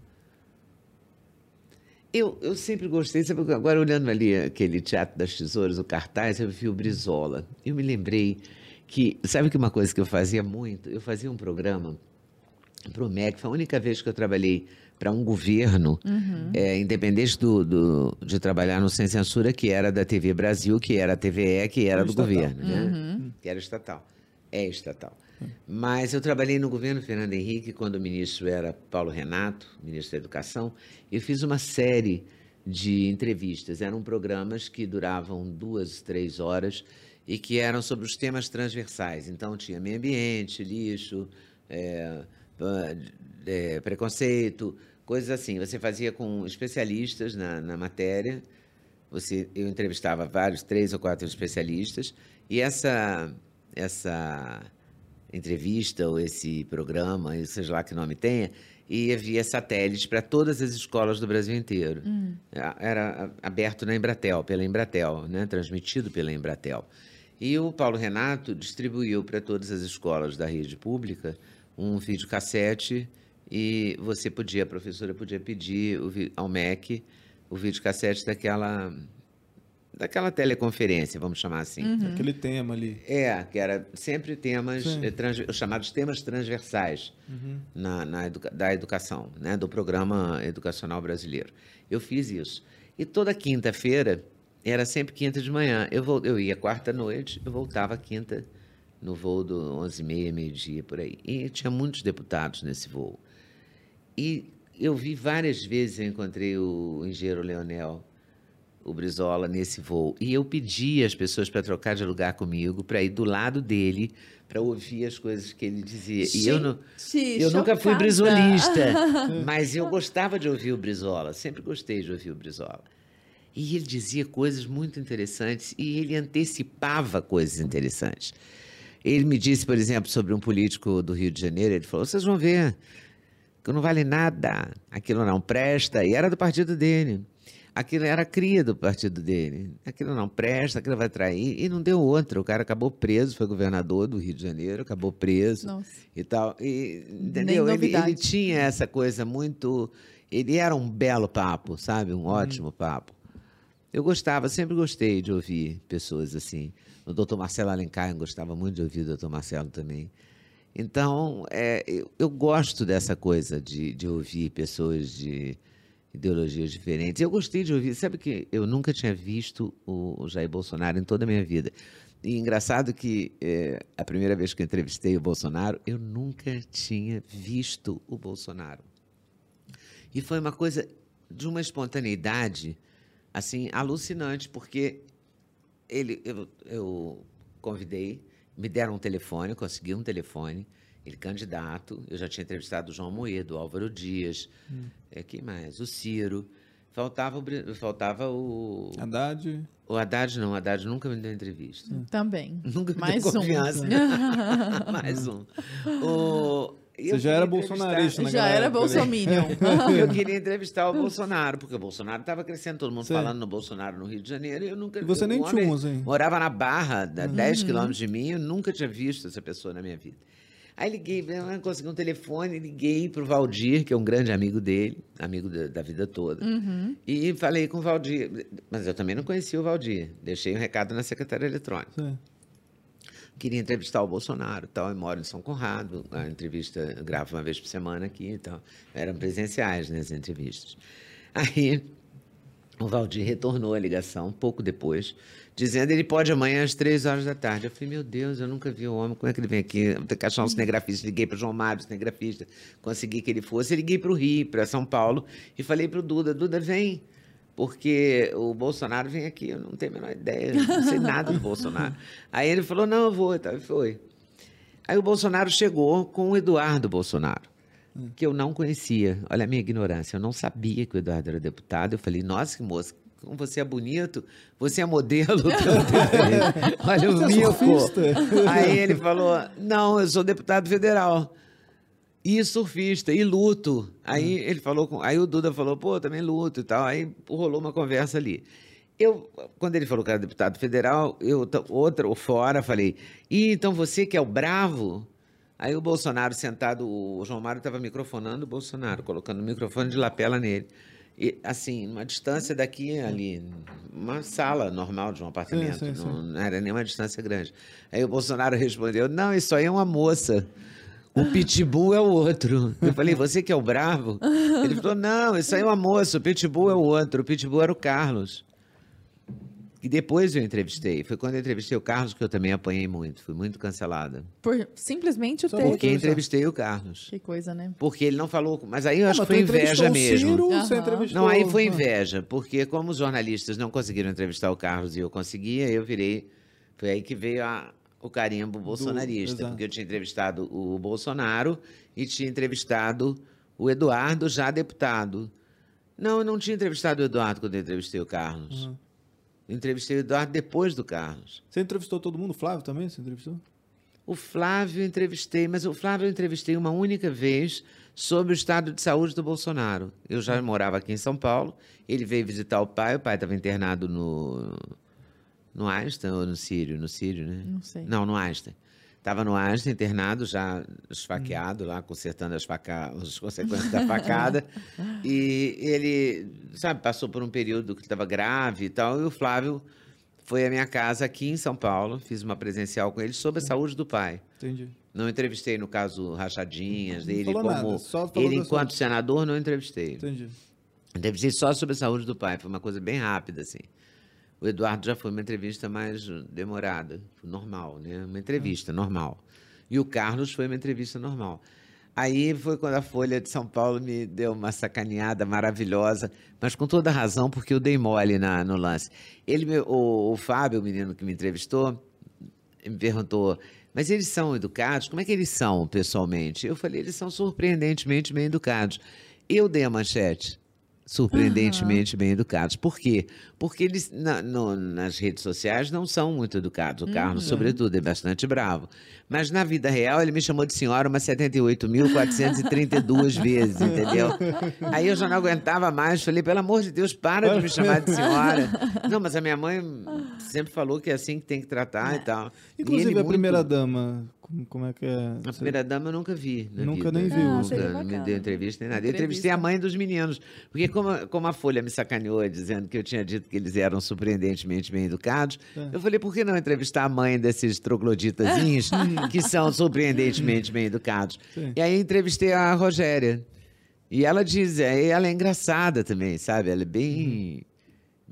Eu, eu sempre gostei, sabe, agora olhando ali aquele Teatro das Tesouras, o cartaz, eu vi o Brizola. Eu me lembrei que, sabe que uma coisa que eu fazia muito? Eu fazia um programa para o MEC, foi a única vez que eu trabalhei para um governo, é, independente do, do- de trabalhar no Sem Censura, que era da TV Brasil, que era a TVE, que era do Estatal. governo, né? Que era estatal. É estatal. Mas eu trabalhei no governo Fernando Henrique, quando o ministro era Paulo Renato, ministro da Educação, eu fiz uma série de entrevistas. Eram programas que duravam duas, três horas e que eram sobre os temas transversais. Então, tinha meio ambiente, lixo, é, é, preconceito, coisas assim. Você fazia com especialistas na, na matéria. Você, eu entrevistava vários, três ou quatro especialistas, e essa, essa entrevista ou esse programa, e seja lá que nome tenha, ia via satélite para todas as escolas do Brasil inteiro. A- Era aberto na Embratel, pela Embratel, né? transmitido pela Embratel. E o Paulo Renato distribuiu para todas as escolas da rede pública um videocassete e você podia, a professora podia pedir ao MEC o videocassete daquela, daquela teleconferência, vamos chamar assim. Aquele tema ali. É, que era sempre temas, eh, trans- os chamados temas transversais na, na educa- da educação, né, do programa educacional brasileiro. Eu fiz isso. E toda quinta-feira, era sempre quinta de manhã, eu, vol- eu ia quarta-noite, eu voltava quinta no voo do 11h30, meio-dia, por aí. E tinha muitos deputados nesse voo. E eu vi várias vezes, eu encontrei o engenheiro Leonel, o Brizola, nesse voo. E eu pedi às pessoas para trocar de lugar comigo, para ir do lado dele, para ouvir as coisas que ele dizia. E eu, não, Gente, eu nunca fui chocada. brisolista, [LAUGHS] mas eu gostava de ouvir o Brizola, sempre gostei de ouvir o Brizola. E ele dizia coisas muito interessantes e ele antecipava coisas interessantes. Ele me disse, por exemplo, sobre um político do Rio de Janeiro, ele falou: vocês vão ver que não vale nada, aquilo não presta, e era do partido dele. Aquilo era cria do partido dele. Aquilo não presta, aquilo vai trair. E não deu outra. O cara acabou preso, foi governador do Rio de Janeiro, acabou preso Nossa. e tal. E, entendeu? Ele, ele tinha essa coisa muito. Ele era um belo papo, sabe? Um ótimo papo. Eu gostava, sempre gostei de ouvir pessoas assim. O doutor Marcelo Alencar, eu gostava muito de ouvir o doutor Marcelo também. Então, é, eu, eu gosto dessa coisa de, de ouvir pessoas de ideologias diferentes. Eu gostei de ouvir. Sabe que eu nunca tinha visto o, o Jair Bolsonaro em toda a minha vida. E engraçado que é, a primeira vez que eu entrevistei o Bolsonaro, eu nunca tinha visto o Bolsonaro. E foi uma coisa de uma espontaneidade assim alucinante, porque ele eu, eu convidei, me deram um telefone, eu consegui um telefone, ele candidato, eu já tinha entrevistado o João Moedo, o Álvaro Dias, é, quem mais? O Ciro. Faltava o, faltava o. Haddad. O Haddad não, o Haddad nunca me deu entrevista. Também. Nunca me Mais deu um. confiança. [LAUGHS] Mais um. O- Você eu já era bolsonarista Já naquela era né? bolsominion. [LAUGHS] eu queria entrevistar o Bolsonaro, porque o Bolsonaro estava crescendo, todo mundo Sim. falando no Bolsonaro no Rio de Janeiro, e eu nunca E você eu- nem tinha um, assim. Morava na Barra, a Uhum. 10 quilômetros de mim, eu nunca tinha visto essa pessoa na minha vida. Aí liguei, consegui um telefone, liguei para o Valdir, que é um grande amigo dele, amigo da, da vida toda, Uhum. e falei com o Valdir. Mas eu também não conhecia o Valdir, deixei um recado na secretária eletrônica. Sim. Queria entrevistar o Bolsonaro, tal, eu moro em São Conrado, a entrevista gravo uma vez por semana aqui, então eram presenciais né, as entrevistas. Aí o Valdir retornou a ligação um pouco depois, dizendo ele pode amanhã às três horas da tarde. Eu falei, meu Deus, eu nunca vi o homem, como é que ele vem aqui? Vou ter que achar um cinegrafista. Liguei para o João Mário, cinegrafista, consegui que ele fosse. liguei para o Rio, para São Paulo, e falei para o Duda, Duda, vem, porque o Bolsonaro vem aqui, eu não tenho a menor ideia, não sei nada do [LAUGHS] Bolsonaro. Aí ele falou, não, eu vou, então foi. Aí o Bolsonaro chegou com o Eduardo Bolsonaro que eu não conhecia. Olha a minha ignorância, eu não sabia que o Eduardo era deputado. Eu falei, nossa, que moça, como você é bonito, você é modelo. [LAUGHS] Olha o é surfista? Aí ele falou, não, eu sou deputado federal. E surfista, e luto. Aí ele falou com. Aí o Duda falou, pô, também luto e tal. Aí rolou uma conversa ali. Eu, quando ele falou que era deputado federal, eu, outra, ou fora, falei, e então você que é o bravo? Aí o Bolsonaro sentado, o João Mário estava microfonando o Bolsonaro, colocando o microfone de lapela nele. E, assim, uma distância daqui ali, uma sala normal de um apartamento, sim, sim. não, não era nenhuma distância grande. Aí o Bolsonaro respondeu: Não, isso aí é uma moça. O pitbull é o outro. Eu falei, você que é o bravo? Ele falou, não, isso aí é uma moça, o pitbull é o outro. O pitbull era o Carlos. E depois eu entrevistei. Foi quando eu entrevistei o Carlos que eu também apanhei muito. Fui muito cancelada. Por simplesmente o ter. Porque entrevistei o Carlos. Que coisa, né? Porque ele não falou. Mas aí eu acho Ah, que foi inveja o mesmo. Ciro, Aham. você entrevistou... Não, aí foi inveja, porque como os jornalistas não conseguiram entrevistar o Carlos e eu conseguia, eu virei. Foi aí que veio a- o carimbo bolsonarista, exato. porque eu tinha entrevistado o Bolsonaro e tinha entrevistado o Eduardo, já deputado. Não, eu não tinha entrevistado o Eduardo quando eu entrevistei o Carlos. Uhum. Eu entrevistei o Eduardo depois do Carlos. Você entrevistou todo mundo? O Flávio também? Você entrevistou? O Flávio eu entrevistei, mas o Flávio eu entrevistei uma única vez sobre o estado de saúde do Bolsonaro. Eu já morava aqui em São Paulo, ele veio visitar o pai, o pai estava internado no, no Einstein ou no Sírio? No Sírio, né? Não sei. Não, no Einstein. Estava no Einstein, internado, já esfaqueado lá, consertando as, faca... as consequências da [LAUGHS] facada. e ele, sabe, passou por um período que estava grave e tal, e o Flávio foi à minha casa aqui em São Paulo, fiz uma presencial com ele sobre a saúde do pai. Entendi. Não entrevistei no caso Rachadinhas dele, como nada, ele enquanto saúde. senador não entrevistei. Entendi. Entrevistei só sobre a saúde do pai, foi uma coisa bem rápida, assim. O Eduardo já foi uma entrevista mais demorada, normal, né? Uma entrevista normal. E o Carlos foi uma entrevista normal. Aí foi quando a Folha de São Paulo me deu uma sacaneada maravilhosa, mas com toda razão, porque eu dei mole na, no lance. Ele, o, o Fábio, o menino que me entrevistou, me perguntou, mas eles são educados? Como é que eles são pessoalmente? Eu falei, eles são surpreendentemente bem educados. Eu dei a manchete. Surpreendentemente bem educados. Por quê? Porque eles, na- no- nas redes sociais, não são muito educados. O Carlos, sobretudo, é bastante bravo. Mas na vida real, ele me chamou de senhora umas 78.432 vezes, entendeu? Aí eu já não aguentava mais. Falei, pelo amor de Deus, para de me chamar de senhora. Não, mas a minha mãe sempre falou que é assim que tem que tratar e tal. E Inclusive, ele a muito- primeira dama, como, como é que é? a primeira dama eu nunca vi. na Nunca vida. nem viu. Ah, Nunca não me bacana. deu entrevista nem nada. Eu Entrevista. entrevistei a mãe dos meninos. Porque, como, como a Folha me sacaneou dizendo que eu tinha dito que eles eram surpreendentemente bem educados, eu falei, por que não entrevistar a mãe desses trogloditazinhos [LAUGHS] que são surpreendentemente bem educados? Sim. E aí entrevistei a Rogéria. E ela diz, é, ela é engraçada também, sabe? Ela é bem.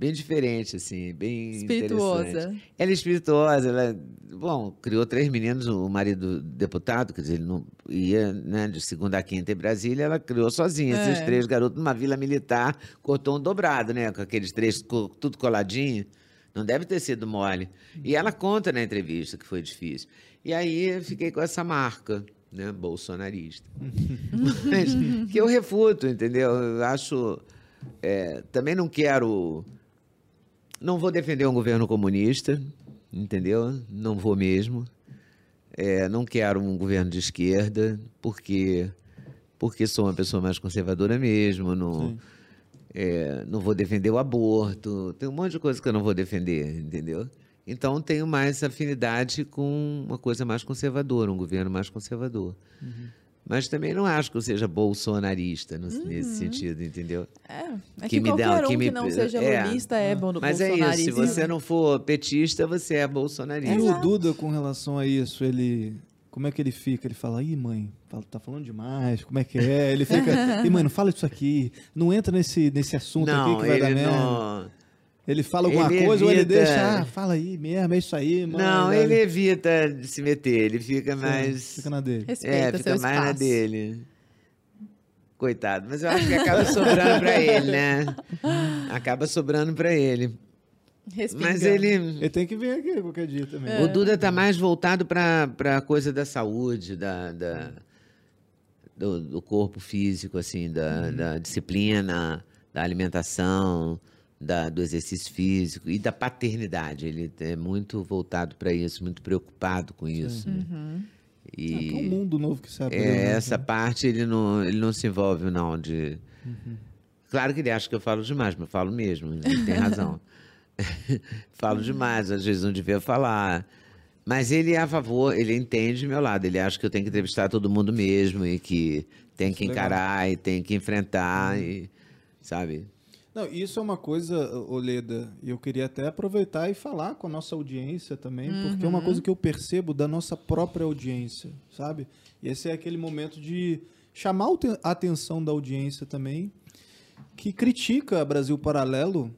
Bem diferente, assim, bem Espirituosa. Ela é espirituosa, ela, bom, criou três meninos, o marido deputado, quer dizer, ele não ia né, de segunda a quinta em Brasília, ela criou sozinha esses É. três garotos numa vila militar, cortou um dobrado, né, com aqueles três, tudo coladinho. Não deve ter sido mole. E ela conta na entrevista que foi difícil. E aí eu fiquei com essa marca, né, bolsonarista. [LAUGHS] Mas que eu refuto, entendeu? Eu acho. é, também não quero. Não vou defender um governo comunista, entendeu? Não vou mesmo. É, não quero um governo de esquerda, porque porque sou uma pessoa mais conservadora mesmo. Não, é, não vou defender o aborto. Tem um monte de coisa que eu não vou defender, entendeu? Então tenho mais afinidade com uma coisa mais conservadora, um governo mais conservador. Mas também não acho que eu seja bolsonarista no- nesse sentido, entendeu? É, é Que que, me dá- qualquer um que que, me- não seja é. lulista é, bom Mas é isso, se você não for petista, você é bolsonarista. E o Duda, com relação a isso, ele. Como é que ele fica? Ele fala, ih, mãe, fala- tá falando demais, como é que é? Ele fica, ih, mãe, não fala isso aqui, não entra nesse, nesse assunto não, aqui que vai dar merda. não. Ele fala alguma Ele coisa ou ele evita- deixa, ah, fala aí mesmo, é isso aí, mãe. Não, vai." ele evita de se meter, ele fica Sim, mais. Fica na dele. Respeita É, seu fica mais espaço. na dele. Coitado, mas eu acho que acaba sobrando pra ele, né? Acaba sobrando pra ele. Respingando. Mas ele. Ele tem que vir aqui qualquer dia também. É. O Duda tá mais voltado pra pra coisa da saúde, da, da- do, do corpo físico, assim, da, da disciplina, da alimentação, da- do exercício físico e da paternidade. Ele é muito voltado para isso, muito preocupado com isso. né? Uhum. Ah, que é um E mundo novo que se abriu. é, né? essa parte ele não, ele não se envolve, não. De... Claro que ele acha que eu falo demais, mas eu falo mesmo, ele tem razão. [LAUGHS] falo demais, às vezes não devia falar. Mas ele é a favor, ele entende meu lado, ele acha que eu tenho que entrevistar todo mundo mesmo e que tem que é encarar e tem que enfrentar, e, sabe? Não, isso é uma coisa, Oleda, e eu queria até aproveitar e falar com a nossa audiência também, porque é uma coisa que eu percebo da nossa própria audiência, sabe? E esse é aquele momento de chamar a atenção da audiência também, que critica a Brasil Paralelo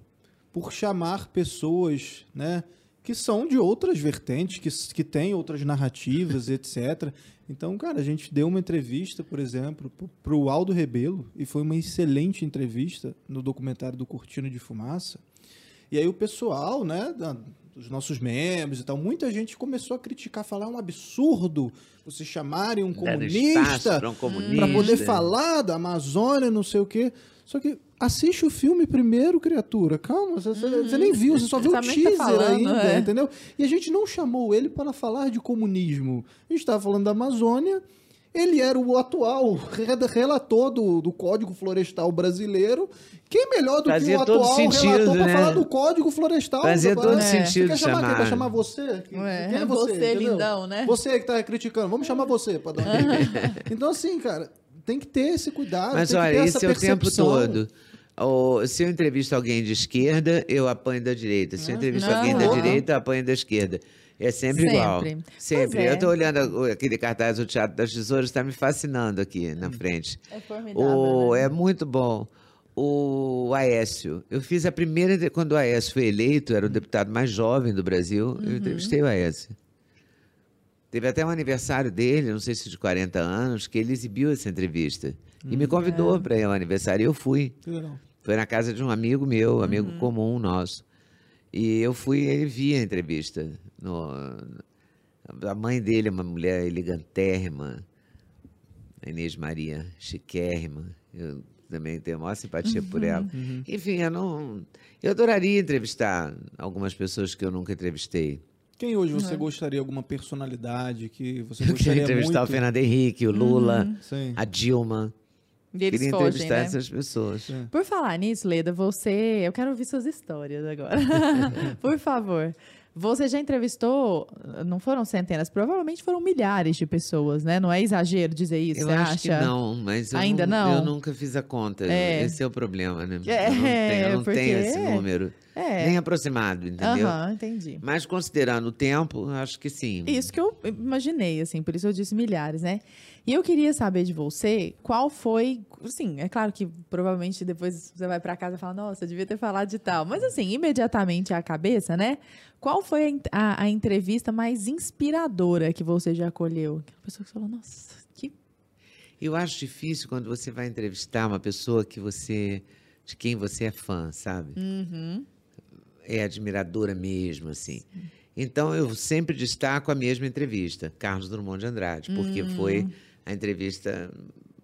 por chamar pessoas, né, que são de outras vertentes, que, que têm outras narrativas, [LAUGHS] etc. Então, cara, a gente deu uma entrevista, por exemplo, para o Aldo Rebelo, e foi uma excelente entrevista no documentário do Cortina de Fumaça. E aí o pessoal, né, da- dos nossos membros e tal, muita gente começou a criticar, falar "É um absurdo vocês chamarem um comunista um comunista. para poder falar da Amazônia, não sei o quê. Só que assiste o filme primeiro, criatura. Calma, você, você- você nem viu, você só viu o que teaser tá falando, ainda, é. entendeu? E a gente não chamou ele para falar de comunismo. A gente estava falando da Amazônia. Ele era o atual re- relator do, do Código Florestal brasileiro. Quem melhor do Fazia que o todo atual sentido, relator para né? falar do Código Florestal? Fazia todo é. sentido Você quer chamar chamar. Chamar você? Quem Ué, quem é você? você, entendeu? lindão, né? Você que tá criticando. Vamos chamar você para dar [LAUGHS] uma... Então, assim, cara, tem que ter esse cuidado. Mas tem que ter olha, essa isso é o tempo percepção. todo. Ou, se eu entrevisto alguém de esquerda, eu apanho da direita. Se eu entrevisto Não. alguém da Uhum. direita, eu apanho da esquerda. É sempre, Sempre. igual. Sempre. é. Eu estou olhando aquele cartaz do Teatro das Tesouras, está me fascinando aqui na frente. É formidável, O, né? É muito bom. O Aécio. Eu fiz a primeira. Quando o Aécio foi eleito, era o deputado mais jovem do Brasil, Uhum. eu entrevistei o Aécio. Teve até um aniversário dele, não sei se de 40 anos, que ele exibiu essa entrevista. E Hum. me convidou É. para ir ao aniversário e eu fui. Que legal. Foi na casa de um amigo meu, amigo Uhum. comum nosso. E eu fui, ele via a entrevista. No, a mãe dele é uma mulher elegantérrima, a Inês Maria, chiquérrima. Eu também tenho a maior simpatia por ela. Enfim, eu não. Eu adoraria entrevistar algumas pessoas que eu nunca entrevistei. Quem hoje você gostaria, alguma personalidade que você Eu queria gostaria entrevistar muito? o Fernando Henrique, o Lula, Sim. a Dilma. E eles queria fogem, entrevistar né? essas pessoas. Sim. Por falar nisso, Leda, você. Eu quero ouvir suas histórias agora. [LAUGHS] Por favor. Você já entrevistou, não foram centenas, provavelmente foram milhares de pessoas, né? Não é exagero dizer isso, Eu você acho acha? que não, mas eu Ainda não, não? eu nunca fiz a conta. É. Esse é o problema, né? [LAUGHS] É, eu não tenho, eu não porque- tenho esse número. É. Nem aproximado, entendeu? Aham, entendi. Mas considerando o tempo, acho que sim. Isso que eu imaginei, assim, por isso eu disse milhares, né? E eu queria saber de você qual foi. Sim, é claro que provavelmente depois você vai pra casa e fala, nossa, devia ter falado de tal. Mas assim, imediatamente à cabeça, né? Qual foi a a, a entrevista mais inspiradora que você já colheu? Aquela pessoa que falou, nossa, que. Eu acho difícil quando você vai entrevistar uma pessoa que você. de quem você é fã, sabe? Uhum. É admiradora mesmo, assim. Então eu sempre destaco a mesma entrevista, Carlos Drummond de Andrade, porque foi a entrevista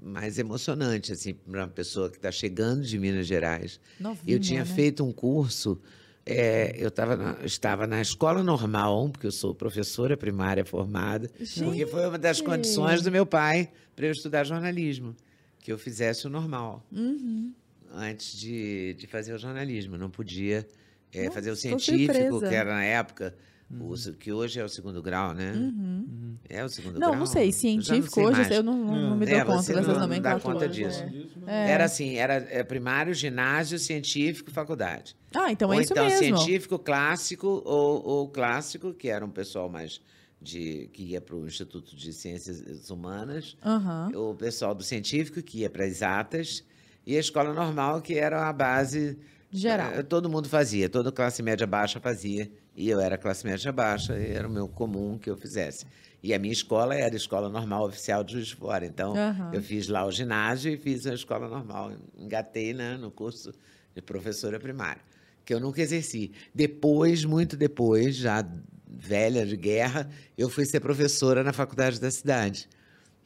mais emocionante, assim, para uma pessoa que está chegando de Minas Gerais. Novinha, Eu tinha né? feito um curso, é, eu na- estava na escola normal, porque eu sou professora primária formada, porque foi uma das condições do meu pai para eu estudar jornalismo, que eu fizesse o normal, Uhum. antes de, de fazer o jornalismo. Não podia é, Nossa, fazer o científico, surpresa. que era na época, o se- que hoje é o segundo grau, né? Uhum. É o segundo Não, grau? não sei. Eu Científico sei hoje, mais. eu não, não me dou É, conta você dessas não dá nomenclaturas. conta disso. É. Era assim, era é, primário, ginásio, científico, faculdade. Ah, então ou é isso então mesmo. científico, clássico ou, ou clássico, que era um pessoal mais de que ia para o Instituto de Ciências Humanas, Aham. o pessoal do científico que ia para exatas e a escola normal que era a base Geral. eh, todo mundo fazia, toda classe média baixa fazia e eu era classe média baixa era o meu comum que eu fizesse. E a minha escola era a escola normal oficial de Juiz de Fora, então Aham. eu fiz lá o ginásio e fiz a escola normal, engatei né, no curso de professora primária, que eu nunca exerci. Depois, muito depois, já velha de guerra, eu fui ser professora na faculdade da cidade.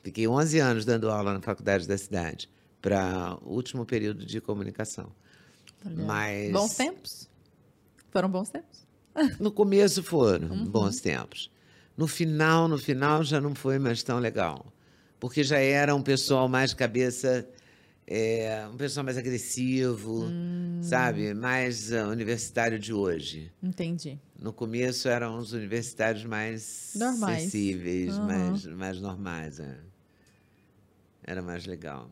Fiquei 11 anos dando aula na faculdade da cidade, para o último período de comunicação. Olha. Mas Bons tempos? Foram bons tempos? no começo foram Uhum. bons tempos. No final, no final já não foi mais tão legal, porque já era um pessoal mais cabeça, é, um pessoal mais agressivo, Hum. sabe, mais ah, universitário de hoje. Entendi. No começo eram os universitários mais Normais. sensíveis, Aham. mais, mais normais. é. Era mais legal.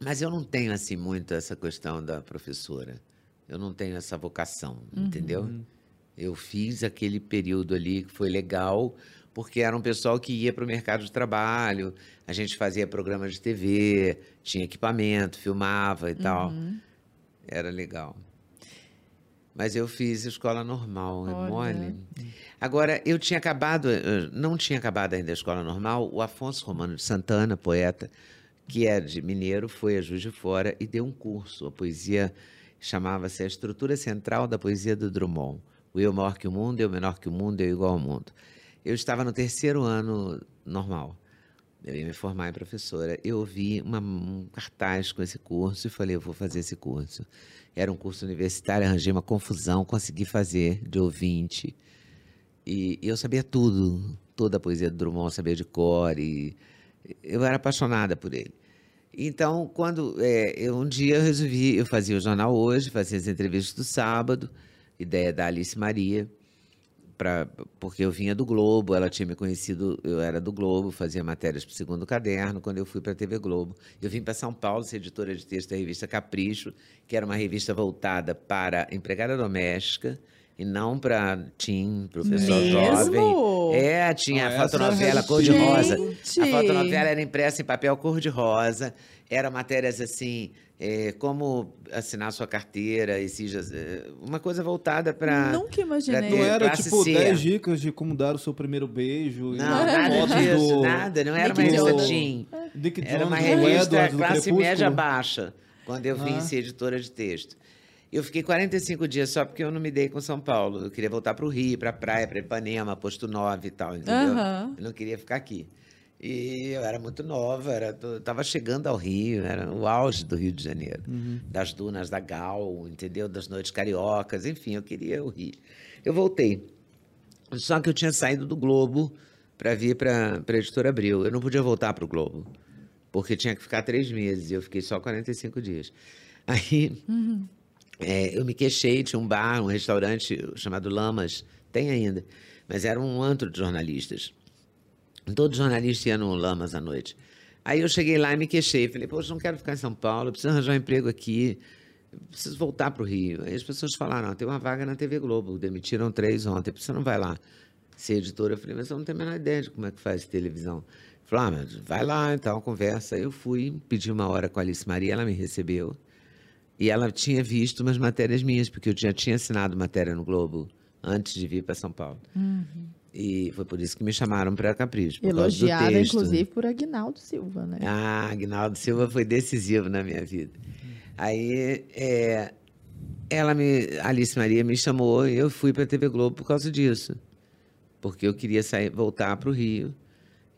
Mas eu não tenho assim muito essa questão da professora. Eu não tenho essa vocação, Uhum. entendeu? Eu fiz aquele período ali que foi legal, porque era um pessoal que ia para o mercado de trabalho, a gente fazia programa de TV, tinha equipamento, filmava e tal. Uhum. Era legal. Mas eu fiz escola normal, é mole. Agora, eu tinha acabado, eh, não tinha acabado ainda a escola normal, o Afonso Romano de Santana, poeta, que é de Mineiro, foi a Juiz de Fora e deu um curso. A poesia chamava-se A Estrutura Central da Poesia do Drummond. O eu maior que o mundo, eu menor que o mundo, eu igual ao mundo. Eu estava no terceiro ano normal. Eu ia me formar em professora. Eu vi uma- um cartaz com esse curso e falei, eu vou fazer esse curso. Era um curso universitário, arranjei uma confusão, consegui fazer de ouvinte. E eu sabia tudo, toda a poesia do Drummond, sabia de cor, e eu era apaixonada por ele. Então, quando é, eu, um dia eu resolvi, eu fazia o jornal hoje, fazia as entrevistas do sábado, ideia da Alice Maria, pra, porque eu vinha do Globo, ela tinha me conhecido, eu era do Globo, fazia matérias para o segundo caderno, quando eu fui para a TV Globo. Eu vim para São Paulo, ser editora de texto da revista Capricho, que era uma revista voltada para empregada doméstica e não para teen, para o pessoal Mesmo? jovem. É, tinha Ah, a essa fotonovela é cor-de-rosa. A fotonovela era impressa em papel cor-de-rosa. Eram matérias assim, é, como assinar sua carteira, esses, é, uma coisa voltada para. Nunca imaginei. Não ter era tipo C. 10 dicas de como dar o seu primeiro beijo. e Não, nada fotos disso, do nada. Não era uma Nick revista Jonas. teen. Dick Era uma revista classe média baixa, quando eu vim Ah. ser editora de texto. Eu fiquei 45 dias só porque eu não me dei com São Paulo. Eu queria voltar para o Rio, para a praia, para Ipanema, posto 9 e tal, entendeu? Aham. Eu não queria ficar aqui. E eu era muito nova, era, tava chegando ao Rio, era o auge do Rio de Janeiro. Das dunas da Gal, entendeu? Das noites cariocas, enfim, eu queria o Rio. Eu voltei. Só que eu tinha saído do Globo para vir para a editora Abril. Eu não podia voltar para o Globo, porque tinha que ficar três meses e eu fiquei só 45 dias. Aí é, eu me queixei, tinha um bar, um restaurante chamado Lamas, tem ainda, mas era um antro de jornalistas. Todo jornalista ia no Lamas à noite. Aí eu cheguei lá e me queixei. Falei, poxa, não quero ficar em São Paulo, preciso arranjar um emprego aqui, preciso voltar para o Rio. Aí as pessoas falaram, tem uma vaga na TV Globo, demitiram três ontem, você não vai lá ser editora? Eu falei, mas eu não tenho a menor ideia de como é que faz televisão. Falou, ah, mas vai lá, então, conversa. Eu fui, pedi uma hora com a Alice Maria, ela me recebeu. E ela tinha visto umas matérias minhas, porque eu já tinha assinado matéria no Globo antes de vir para São Paulo. E foi por isso que me chamaram para Capricho. Por causa do Elogiada, texto. inclusive, por Agnaldo Silva, né? Ah, Agnaldo Silva foi decisivo na minha vida. Aí, é, ela me, Alice Maria me chamou e eu fui para a TV Globo por causa disso. Porque eu queria sair, voltar para o Rio.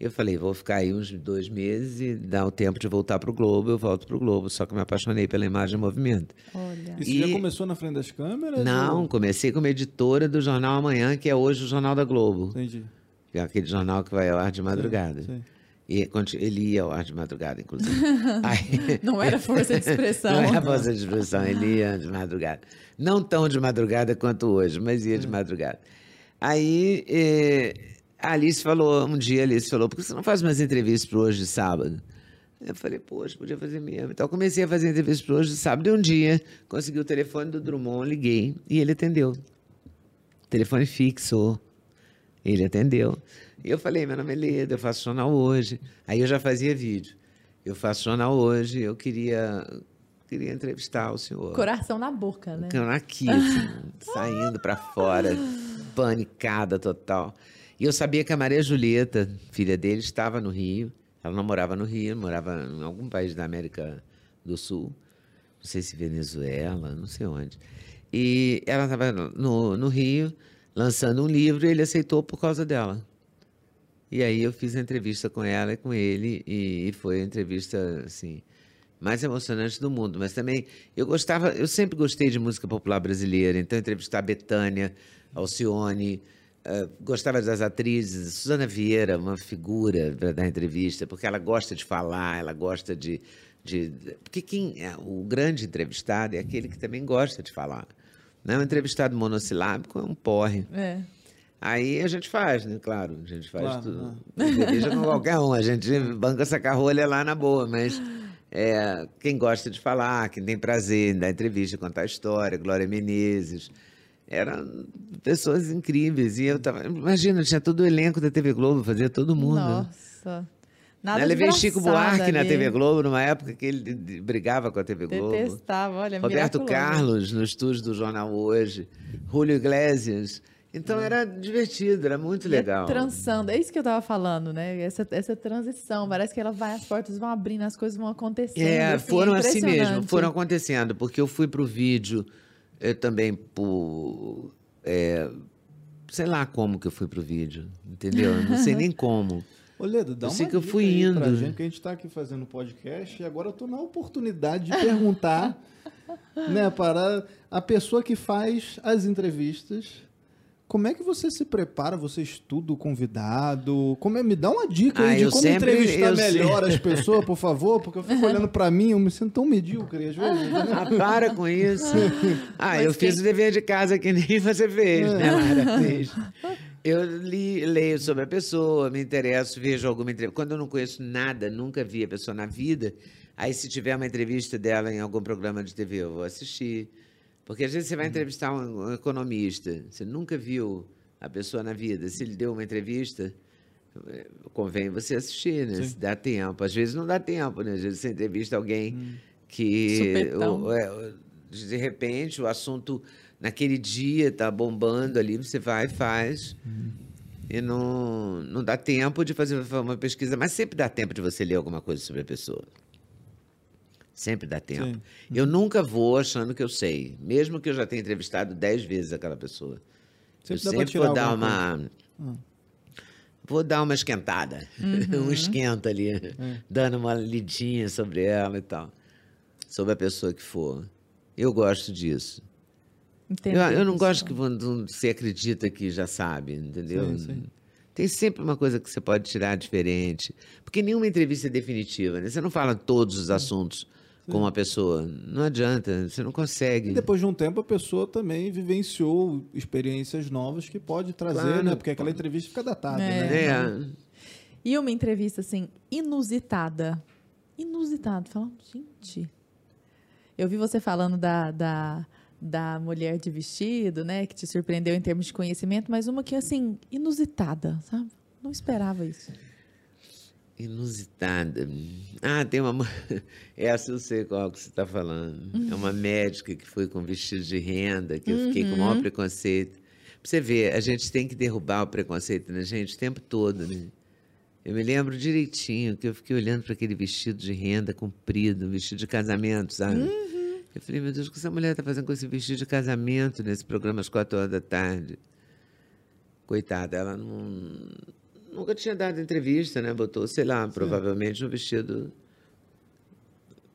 Eu falei, vou ficar aí uns dois meses e dá o tempo de voltar para o Globo, eu volto para o Globo. Só que eu me apaixonei pela imagem em movimento. Olha. E você E- já começou na frente das câmeras? Não, ou- comecei como editora do Jornal Amanhã, que é hoje o Jornal da Globo. Entendi. Que é aquele jornal que vai ao ar de madrugada. Sei. E conti- ele ia ao ar de madrugada, inclusive. [LAUGHS] Aí- Não era força de expressão. Não era força de expressão, ele ia de madrugada. Não tão de madrugada quanto hoje, mas ia de Hum. madrugada. Aí, eh, A Alice falou, um dia a Alice falou, por que você não faz umas entrevistas para hoje de sábado? Eu falei, poxa, podia fazer mesmo. Então eu comecei a fazer entrevistas para hoje sábado e um dia consegui o telefone do Drummond, liguei e ele atendeu. telefone fixo. Ele atendeu. E eu falei, meu nome é Leda, eu faço jornal hoje. Aí eu já fazia vídeo. Eu faço jornal hoje, eu queria queria entrevistar o senhor. Coração na boca, né? Aqui, assim, [LAUGHS] saindo para fora, panicada total. E eu sabia que a Maria Julieta, filha dele, estava no Rio. Ela não morava no Rio, morava em algum país da América do Sul. Não sei se Venezuela, não sei onde. E ela estava no, no Rio, lançando um livro, e ele aceitou por causa dela. E aí eu fiz a entrevista com ela e com ele, e, e foi a entrevista, assim, mais emocionante do mundo. Mas também eu gostava, eu sempre gostei de música popular brasileira, então entrevistar a Betânia, Alcione, uh, gostava das atrizes, Suzana Vieira, uma figura para dar entrevista, porque ela gosta de falar, ela gosta de, de porque quem é o grande entrevistado é aquele que também gosta de falar. Não é um entrevistado monossilábico, é um porre. É. Aí a gente faz, né? Claro, a gente faz Claro, tudo. né? Entrevista com qualquer um, a gente banca essa carrolha lá na boa, mas é, quem gosta de falar, quem tem prazer em dar entrevista, contar história, Glória Menezes, eram pessoas incríveis. E eu tava, imagina, tinha todo o elenco da TV Globo, fazia todo mundo. Nossa. Nada Eu levei Chico Buarque na ali. TV Globo, numa época que ele brigava com a TV Globo. Detestava, olha, Roberto miraculoso. Carlos, no estúdio do Jornal Hoje. Julio Iglesias. Então era divertido, era muito E é legal. Transando, é isso que eu tava falando, né? Essa, essa transição, parece que ela vai, as portas vão abrindo, as coisas vão acontecendo. É, assim, foram assim mesmo, foram acontecendo, porque eu fui pro vídeo eu também por. é, sei lá como que eu fui pro vídeo, entendeu? Eu Não sei nem [LAUGHS] como. Ô, Leda, dá Eu uma sei que eu fui pra indo. gente, que a gente tá aqui fazendo podcast e agora eu tô na oportunidade de perguntar, [LAUGHS] né, para a pessoa que faz as entrevistas, como é que você se prepara, você estuda o convidado, como é, me dá uma dica aí Ah, de eu como sempre- entrevistar melhor as [LAUGHS] pessoas, por favor, porque eu fico olhando pra mim, eu me sinto tão medíocre às vezes, né? Ah, para com isso. [LAUGHS] Ah, Mas eu fiz o dever de casa que nem você fez, né, Lara? [LAUGHS] Fez. Eu li, leio sobre a pessoa, me interesso, vejo alguma entrevista. Quando eu não conheço nada, nunca vi a pessoa na vida, aí se tiver uma entrevista dela em algum programa de TV, eu vou assistir. Porque às vezes você vai entrevistar um, economista, você nunca viu a pessoa na vida. Se ele deu uma entrevista, eh, convém você assistir, né? Se dá tempo. Às vezes não dá tempo, né? Às vezes você entrevista alguém que Supetão. o- é, de repente o assunto naquele dia tá bombando ali, você vai e faz. E não, não dá tempo de fazer uma pesquisa, mas sempre dá tempo de você ler alguma coisa sobre a pessoa. Sempre dá tempo. Sim. Eu nunca vou achando que eu sei, mesmo que eu já tenha entrevistado dez vezes aquela pessoa. Sempre eu sempre vou dar uma. Vou dar uma esquentada. [LAUGHS] um esquenta ali. Dando uma lidinha sobre ela e tal. Sobre a pessoa que for. Eu gosto disso. Entender Eu, eu não gosto que você acredita que já sabe, entendeu? Sim, sim. Tem sempre uma coisa que você pode tirar diferente. Porque nenhuma entrevista é definitiva, né? Você não fala todos os assuntos com uma pessoa. Não adianta, você não consegue. E depois de um tempo a pessoa também vivenciou experiências novas que pode trazer, Claro. né? Porque aquela entrevista fica datada, É. né? É. E uma entrevista, assim, inusitada. Inusitada. Fala, gente. Eu vi você falando da, da, da mulher de vestido, né? Que te surpreendeu em termos de conhecimento, mas uma que, assim, inusitada, sabe? Não esperava isso. Inusitada. Ah, tem uma. [LAUGHS] Essa eu sei qual que você está falando. É uma médica que foi com vestido de renda, que eu fiquei com o maior preconceito. Pra você ver, a gente tem que derrubar o preconceito na gente o tempo todo, né? Eu me lembro direitinho que eu fiquei olhando para aquele vestido de renda comprido, vestido de casamento, sabe? Eu falei, meu Deus, o que essa mulher está fazendo com esse vestido de casamento nesse programa às quatro horas da tarde? Coitada, ela não, nunca tinha dado entrevista, né? Botou, sei lá, provavelmente um vestido.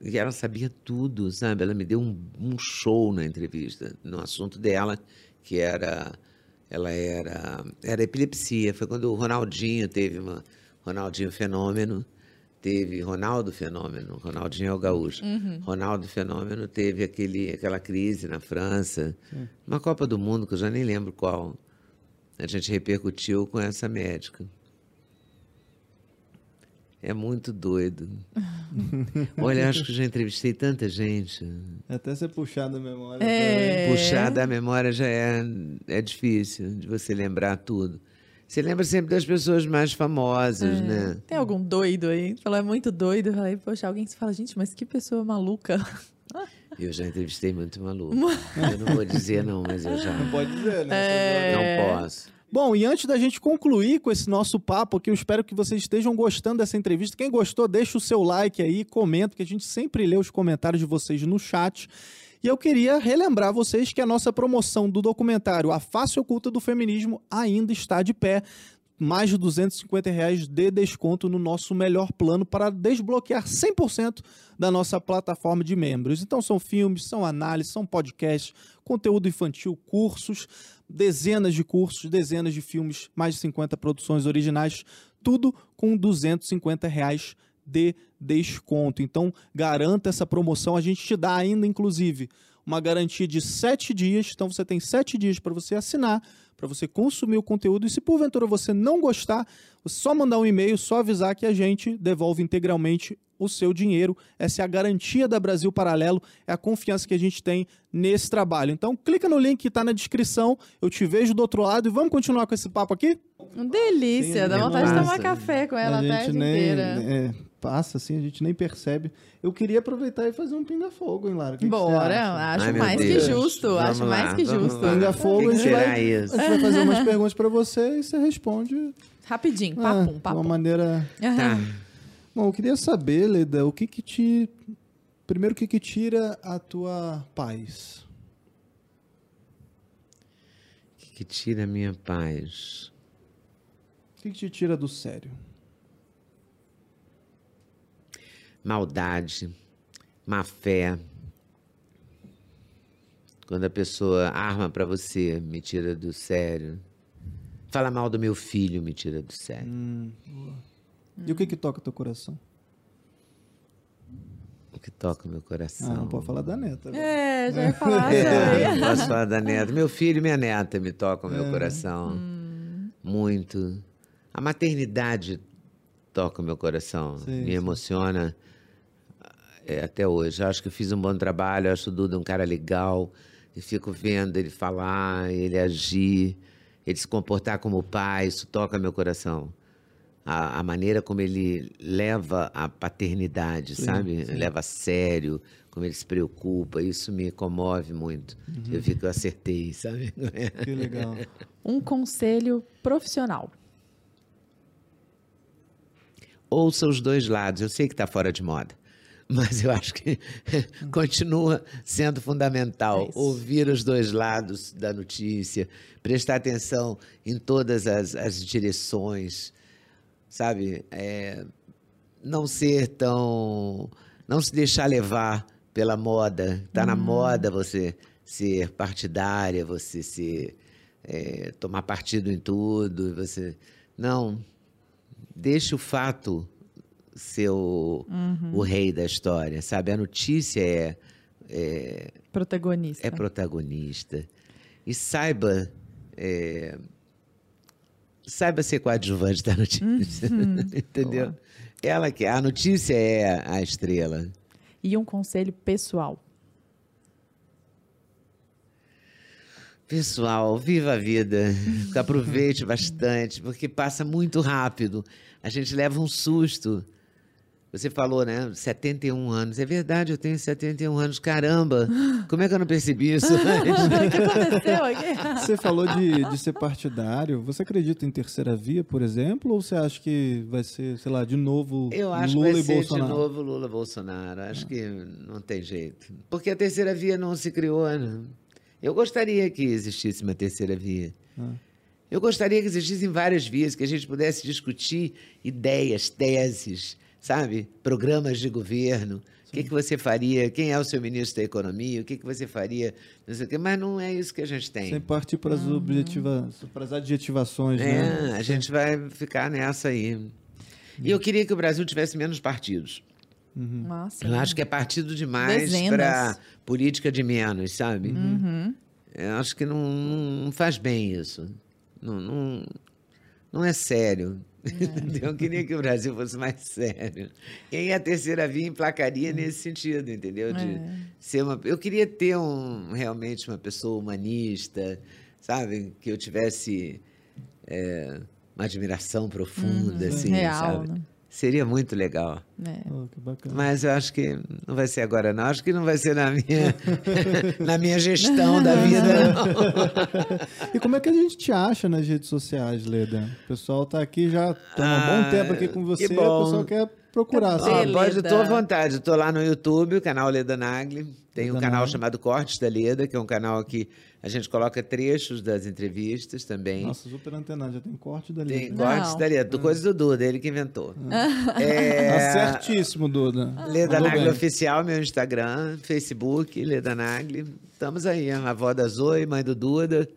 E ela sabia tudo, sabe? Ela me deu um, um show na entrevista, no assunto dela, que era. Ela era. Era epilepsia. Foi quando o Ronaldinho teve uma. Ronaldinho Fenômeno. Teve Ronaldo Fenômeno, Ronaldinho é o gaúcho. Ronaldo Fenômeno teve aquele, aquela crise na França, uma Copa do Mundo que eu já nem lembro qual. a gente repercutiu com essa médica. É muito doido. Olha, acho que já entrevistei tanta gente. Até você puxar da memória. É. Puxar da memória já é, é difícil de você lembrar tudo. Você lembra sempre das pessoas mais famosas, né? Tem algum doido aí? Falou, é muito doido. Eu falei, poxa, alguém que fala, gente, mas que pessoa maluca. [LAUGHS] Eu já entrevistei muito maluco. [LAUGHS] Eu não vou dizer não, mas eu já Não pode dizer, né? É. não posso. Bom, e antes da gente concluir com esse nosso papo aqui, eu espero que vocês estejam gostando dessa entrevista. Quem gostou, deixa o seu like aí, comenta, que a gente sempre lê os comentários de vocês no chat. E eu queria relembrar vocês que a nossa promoção do documentário A Face Oculta do Feminismo ainda está de pé. Mais de 250 reais de desconto no nosso melhor plano para desbloquear 100% da nossa plataforma de membros. Então são filmes, são análises, são podcasts, conteúdo infantil, cursos, dezenas de cursos, dezenas de filmes, mais de 50 produções originais, tudo com 250 reais de desconto. Então, garanta essa promoção. A gente te dá ainda, inclusive, uma garantia de sete dias. Então, você tem sete dias para você assinar, para você consumir o conteúdo. E se porventura você não gostar, só mandar um e-mail, só avisar que a gente devolve integralmente o seu dinheiro. Essa é a garantia da Brasil Paralelo, é a confiança que a gente tem nesse trabalho. Então, clica no link que está na descrição. Eu te vejo do outro lado e vamos continuar com esse papo aqui? Delícia, Sim, dá vontade de massa. tomar café com ela a a gente tarde nem inteira. é, passa assim, a gente nem percebe. Eu queria aproveitar e fazer um pinga-fogo, hein, Lara? Que que Bora, acha? acho Ai, mais Deus. que justo, Vamos acho mais lá, que vamos justo. lá. Pinga fogo, O que a que gente vai, a gente vai fazer umas [LAUGHS] perguntas pra você e você responde Rapidinho, ah, papum, de uma maneira... Tá. Bom, eu queria saber, Leda, o que que te... Primeiro, o que que tira a tua paz? O que, que tira a minha paz? O que que te tira do sério? Maldade, má fé. Quando a pessoa arma pra você, me tira do sério. Fala mal do meu filho, me tira do sério. E o que que toca teu coração? O que toca o meu Ah, coração. não pode falar da neta. agora. É, já ia [LAUGHS] falar É, também. [LAUGHS] posso falar da neta. Meu filho e minha neta me tocam o meu coração. Muito. A maternidade toca o meu coração. Sim, me sim. emociona é, até hoje. Eu acho que eu fiz um bom trabalho, eu acho o Duda um cara legal. E fico vendo ele falar, ele agir, ele se comportar como pai, isso toca meu coração. A, a maneira como ele leva a paternidade, sabe? Leva a sério, como ele se preocupa, isso me comove muito. Eu vi que eu acertei, sabe? Que legal. [LAUGHS] Um conselho profissional. Ouça os dois lados. Eu sei que está fora de moda, mas eu acho que [LAUGHS] continua sendo fundamental É ouvir os dois lados da notícia, prestar atenção em todas as, as direções, sabe? É, não ser tão. não se deixar levar pela moda. Está na moda você ser partidária, você ser. é, tomar partido em tudo. Você. Não. Deixe o fato ser o, o rei da história, sabe? A notícia é, é, Protagonista. é protagonista. E saiba. é, saiba ser coadjuvante da notícia. [LAUGHS] Entendeu? Ela que. A notícia é a estrela. E um conselho pessoal. Pessoal, viva a vida. [LAUGHS] Aproveite bastante, porque passa muito rápido. A gente leva um susto. Você falou, né? 71 anos. É verdade, eu tenho 71 anos. Caramba! Como é que eu não percebi isso? [LAUGHS] O que aconteceu aqui? Você falou de, de ser partidário. Você acredita em terceira via, por exemplo? Ou você acha que vai ser, sei lá, de novo Eu acho Lula que vai e ser Bolsonaro? de novo Lula Bolsonaro. Acho que não tem jeito. Porque a terceira via não se criou. Né? Eu gostaria que existisse uma terceira via. Ah. Eu gostaria que existissem várias vias, que a gente pudesse discutir ideias, teses, sabe? Programas de governo. O que, que você faria? Quem é o seu ministro da Economia? O que, que você faria? Não sei o quê. Mas não é isso que a gente tem. Sem partir para as para as adjetivações, né? É, a gente vai ficar nessa aí. E eu queria que o Brasil tivesse menos partidos. Nossa. Eu acho que é partido demais para política de menos, sabe? Uhum. Eu acho que não, não faz bem isso. Não, não, não é sério. [LAUGHS] Eu queria que o Brasil fosse mais sério. E aí a terceira via emplacaria nesse sentido, entendeu? De É. ser uma, eu queria ter um, realmente uma pessoa humanista, sabe? Que eu tivesse é, uma admiração profunda, assim, Real, sabe? né? Seria muito legal. É. Oh, que bacana. Mas eu acho que não vai ser agora, não. Acho que não vai ser na minha, [LAUGHS] na minha gestão da vida, não. E como é que a gente te acha nas redes sociais, Leda? O pessoal tá aqui já tem um bom Ah, tempo aqui com que você, o pessoal quer procurar. Ó, pode, estou à vontade. Estou lá no YouTube, o canal Leda Nagli. Tem um canal Nagli. chamado Cortes da Leda, que é um canal que a gente coloca trechos das entrevistas também. Nossa, super antenado, já tem corte dali. Tem Não. Cortes da Leda, do coisa do Duda, ele que inventou. É, Tá certíssimo, Duda. Leda Mandou Nagli bem. Oficial, meu Instagram, Facebook, Leda Nagli. Estamos aí, a avó da Zoe, mãe do Duda.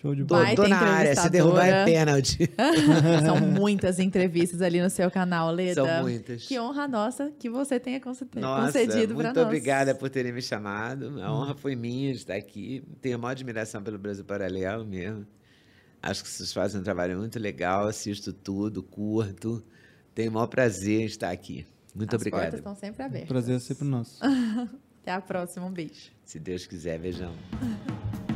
Show de bola. Tô na área, se derrubar é pênalti. [LAUGHS] São muitas entrevistas ali no seu canal, Leda. São muitas. Que honra nossa que você tenha concedido, Nossa, concedido para muito nós. obrigada por terem me chamado. A honra foi minha de estar aqui. Tenho a maior admiração pelo Brasil Paralelo mesmo. Acho que vocês fazem um trabalho muito legal. Assisto tudo, curto. Tenho o maior prazer em estar aqui. Muito As obrigado. portas estão sempre abertas. Prazer é sempre nosso. [LAUGHS] Até a próxima, um beijo. Se Deus quiser, beijão. [LAUGHS]